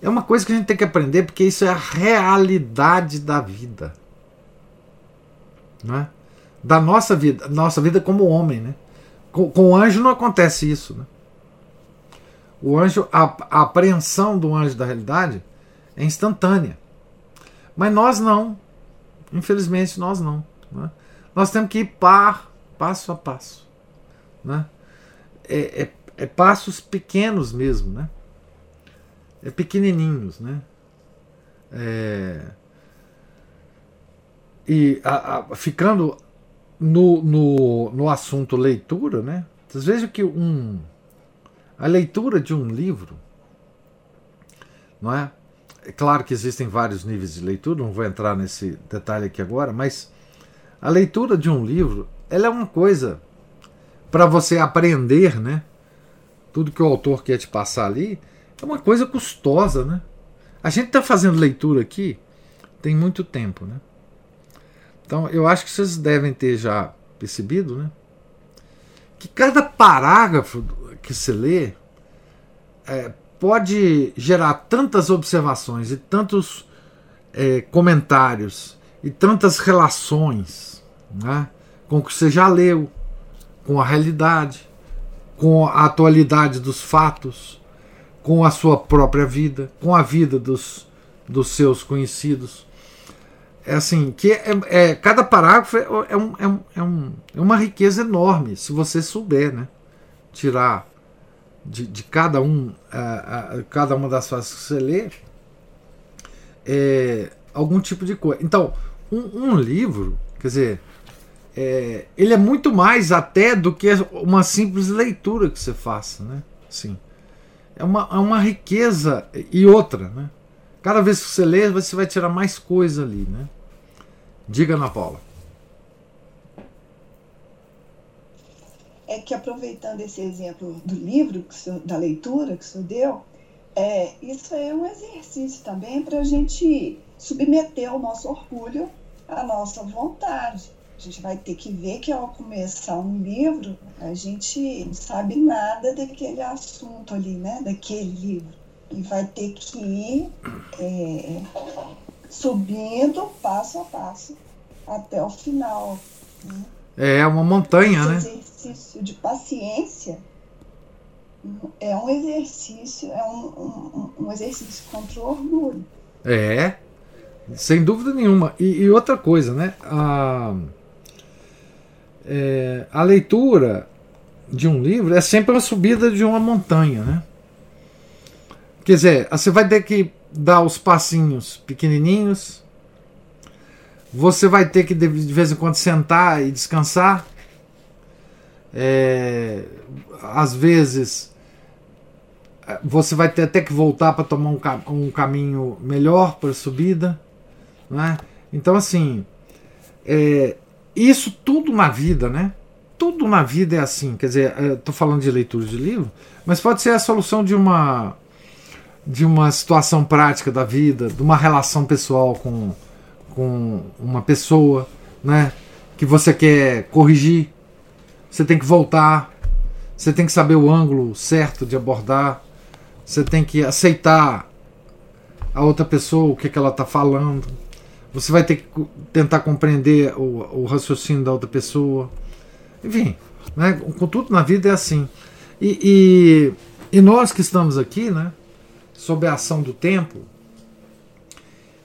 é uma coisa que a gente tem que aprender porque isso é a realidade da vida. Não é? Da nossa vida, nossa vida como homem, né? Com, com o anjo não acontece isso, né? O anjo, a, a apreensão do anjo da realidade é instantânea. Mas nós não. Infelizmente, nós não. Né? Nós temos que ir par passo a passo. Né? É, é, é passos pequenos mesmo, né? É pequenininhos, né? É, e a, a, ficando no, no, no assunto leitura, né? Vocês vejam que um, a leitura de um livro, não é? É claro que existem vários níveis de leitura, não vou entrar nesse detalhe aqui agora, mas a leitura de um livro, ela é uma coisa para você aprender, né? Tudo que o autor quer te passar ali, é uma coisa custosa, né? A gente está fazendo leitura aqui tem muito tempo, né? Então eu acho que vocês devem ter já percebido, né? Que cada parágrafo que se lê é, pode gerar tantas observações e tantos é, comentários e tantas relações né, com o que você já leu, com a realidade, com a atualidade dos fatos, com a sua própria vida, com a vida dos, dos seus conhecidos. É assim, que é, é cada parágrafo é, é, um, é, um, é, um, é uma riqueza enorme, se você souber né, tirar de, de cada um, a, a, cada uma das frases que você lê, é, algum tipo de coisa. Então, um, um livro, quer dizer, é, ele é muito mais até do que uma simples leitura que você faça, né? Sim. É uma, é uma riqueza e outra, né? Cada vez que você lê, você vai tirar mais coisa ali, né? Diga, Ana Paula. é que aproveitando esse exemplo do livro, senhor, da leitura que o senhor deu, é, isso é um exercício também para a gente submeter o nosso orgulho à nossa vontade. A gente vai ter que ver que ao começar um livro, a gente não sabe nada daquele assunto ali, né? Daquele livro. E vai ter que ir é, subindo passo a passo até o final. Né? É uma montanha, Esse né? exercício de paciência é um exercício, é um, um, um exercício contra o orgulho. É, sem dúvida nenhuma. E, e outra coisa, né? A, é, a leitura de um livro é sempre uma subida de uma montanha, né? Quer dizer, você vai ter que dar os passinhos pequenininhos, você vai ter que de vez em quando sentar e descansar. É, às vezes você vai ter até que voltar para tomar um, um, caminho melhor para a subida. Né? Então, assim, é, isso tudo na vida, né? Tudo na vida é assim. Quer dizer, estou falando de leitura de livro, mas pode ser a solução de uma de uma situação prática da vida, de uma relação pessoal com com uma pessoa, né, que você quer corrigir, você tem que voltar, você tem que saber o ângulo certo de abordar, você tem que aceitar a outra pessoa, o que, que ela está falando, você vai ter que tentar compreender o, o raciocínio da outra pessoa, enfim, né, com tudo na vida é assim. E, e, e nós que estamos aqui, né, sob a ação do tempo,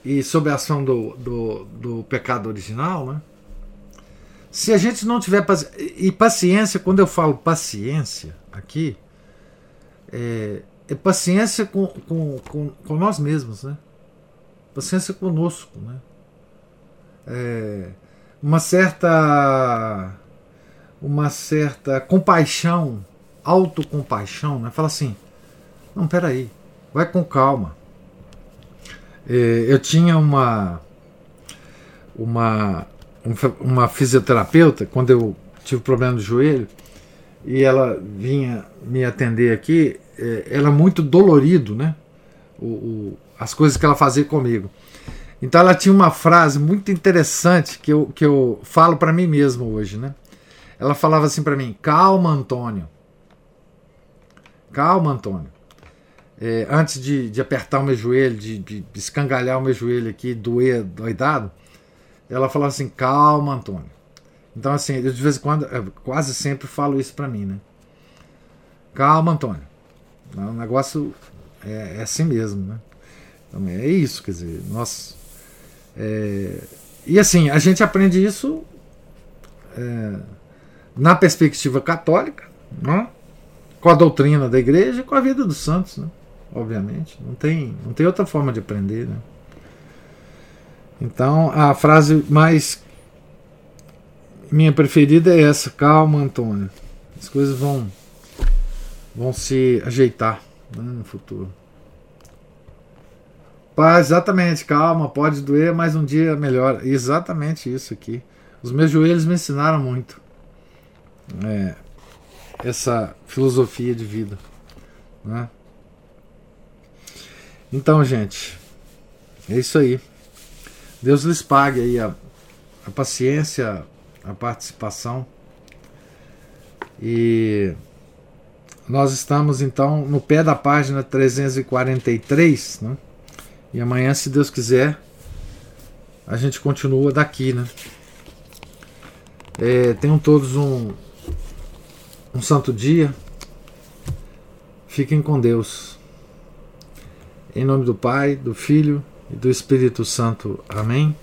e sob a ação do, do, do pecado original, né? Se a gente não tiver paciência, e paciência, quando eu falo paciência aqui, é, é paciência com, com, com, com, nós mesmos, né? Paciência conosco, né? É, uma certa uma certa compaixão, autocompaixão, né? Fala assim, não, peraí, vai com calma é, eu tinha uma, uma, uma fisioterapeuta, quando eu tive problema no joelho, e ela vinha me atender aqui, é, era muito dolorido, né? O, o, as coisas que ela fazia comigo. Então ela tinha uma frase muito interessante que eu, que eu falo para mim mesmo hoje, né? Ela falava assim para mim: calma, Antônio. Calma, Antônio é, antes de, de, apertar o meu joelho, de, de, escangalhar o meu joelho aqui, doer, doidado, ela falou assim: calma, Antônio. Então, assim, eu de vez em quando, quase sempre falo isso para mim, né? Calma, Antônio. O negócio é, é assim mesmo, né? Então, é isso, quer dizer, nós. É, e assim, a gente aprende isso é, na perspectiva católica, né? com a doutrina da igreja e com a vida dos santos, né? obviamente. Não tem, não tem outra forma de aprender. Né? Então, a frase mais minha preferida é essa: calma, Antônio. As coisas vão, vão se ajeitar né, no futuro. Pá, exatamente, calma, pode doer, mas um dia melhora. Exatamente isso aqui. Os meus joelhos me ensinaram muito. É, essa filosofia de vida. Né? Então, gente, é isso aí. Deus lhes pague aí a, a paciência, a participação. E nós estamos então no pé da página 343, né? E amanhã, se Deus quiser, a gente continua daqui, né? É, tenham todos um, um santo dia. Fiquem com Deus. Em nome do Pai, do Filho e do Espírito Santo. Amém.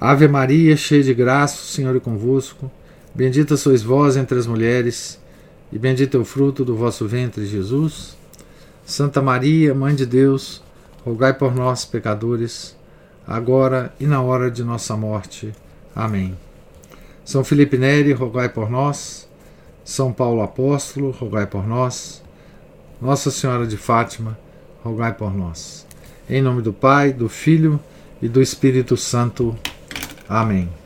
Ave Maria, cheia de graça, o Senhor é convosco. Bendita sois vós entre as mulheres, e bendito é o fruto do vosso ventre, Jesus. Santa Maria, Mãe de Deus, rogai por nós, pecadores, agora e na hora de nossa morte. Amém. São Felipe Neri, rogai por nós. São Paulo Apóstolo, rogai por nós. Nossa Senhora de Fátima, rogai por nós. Em nome do Pai, do Filho e do Espírito Santo. Amém.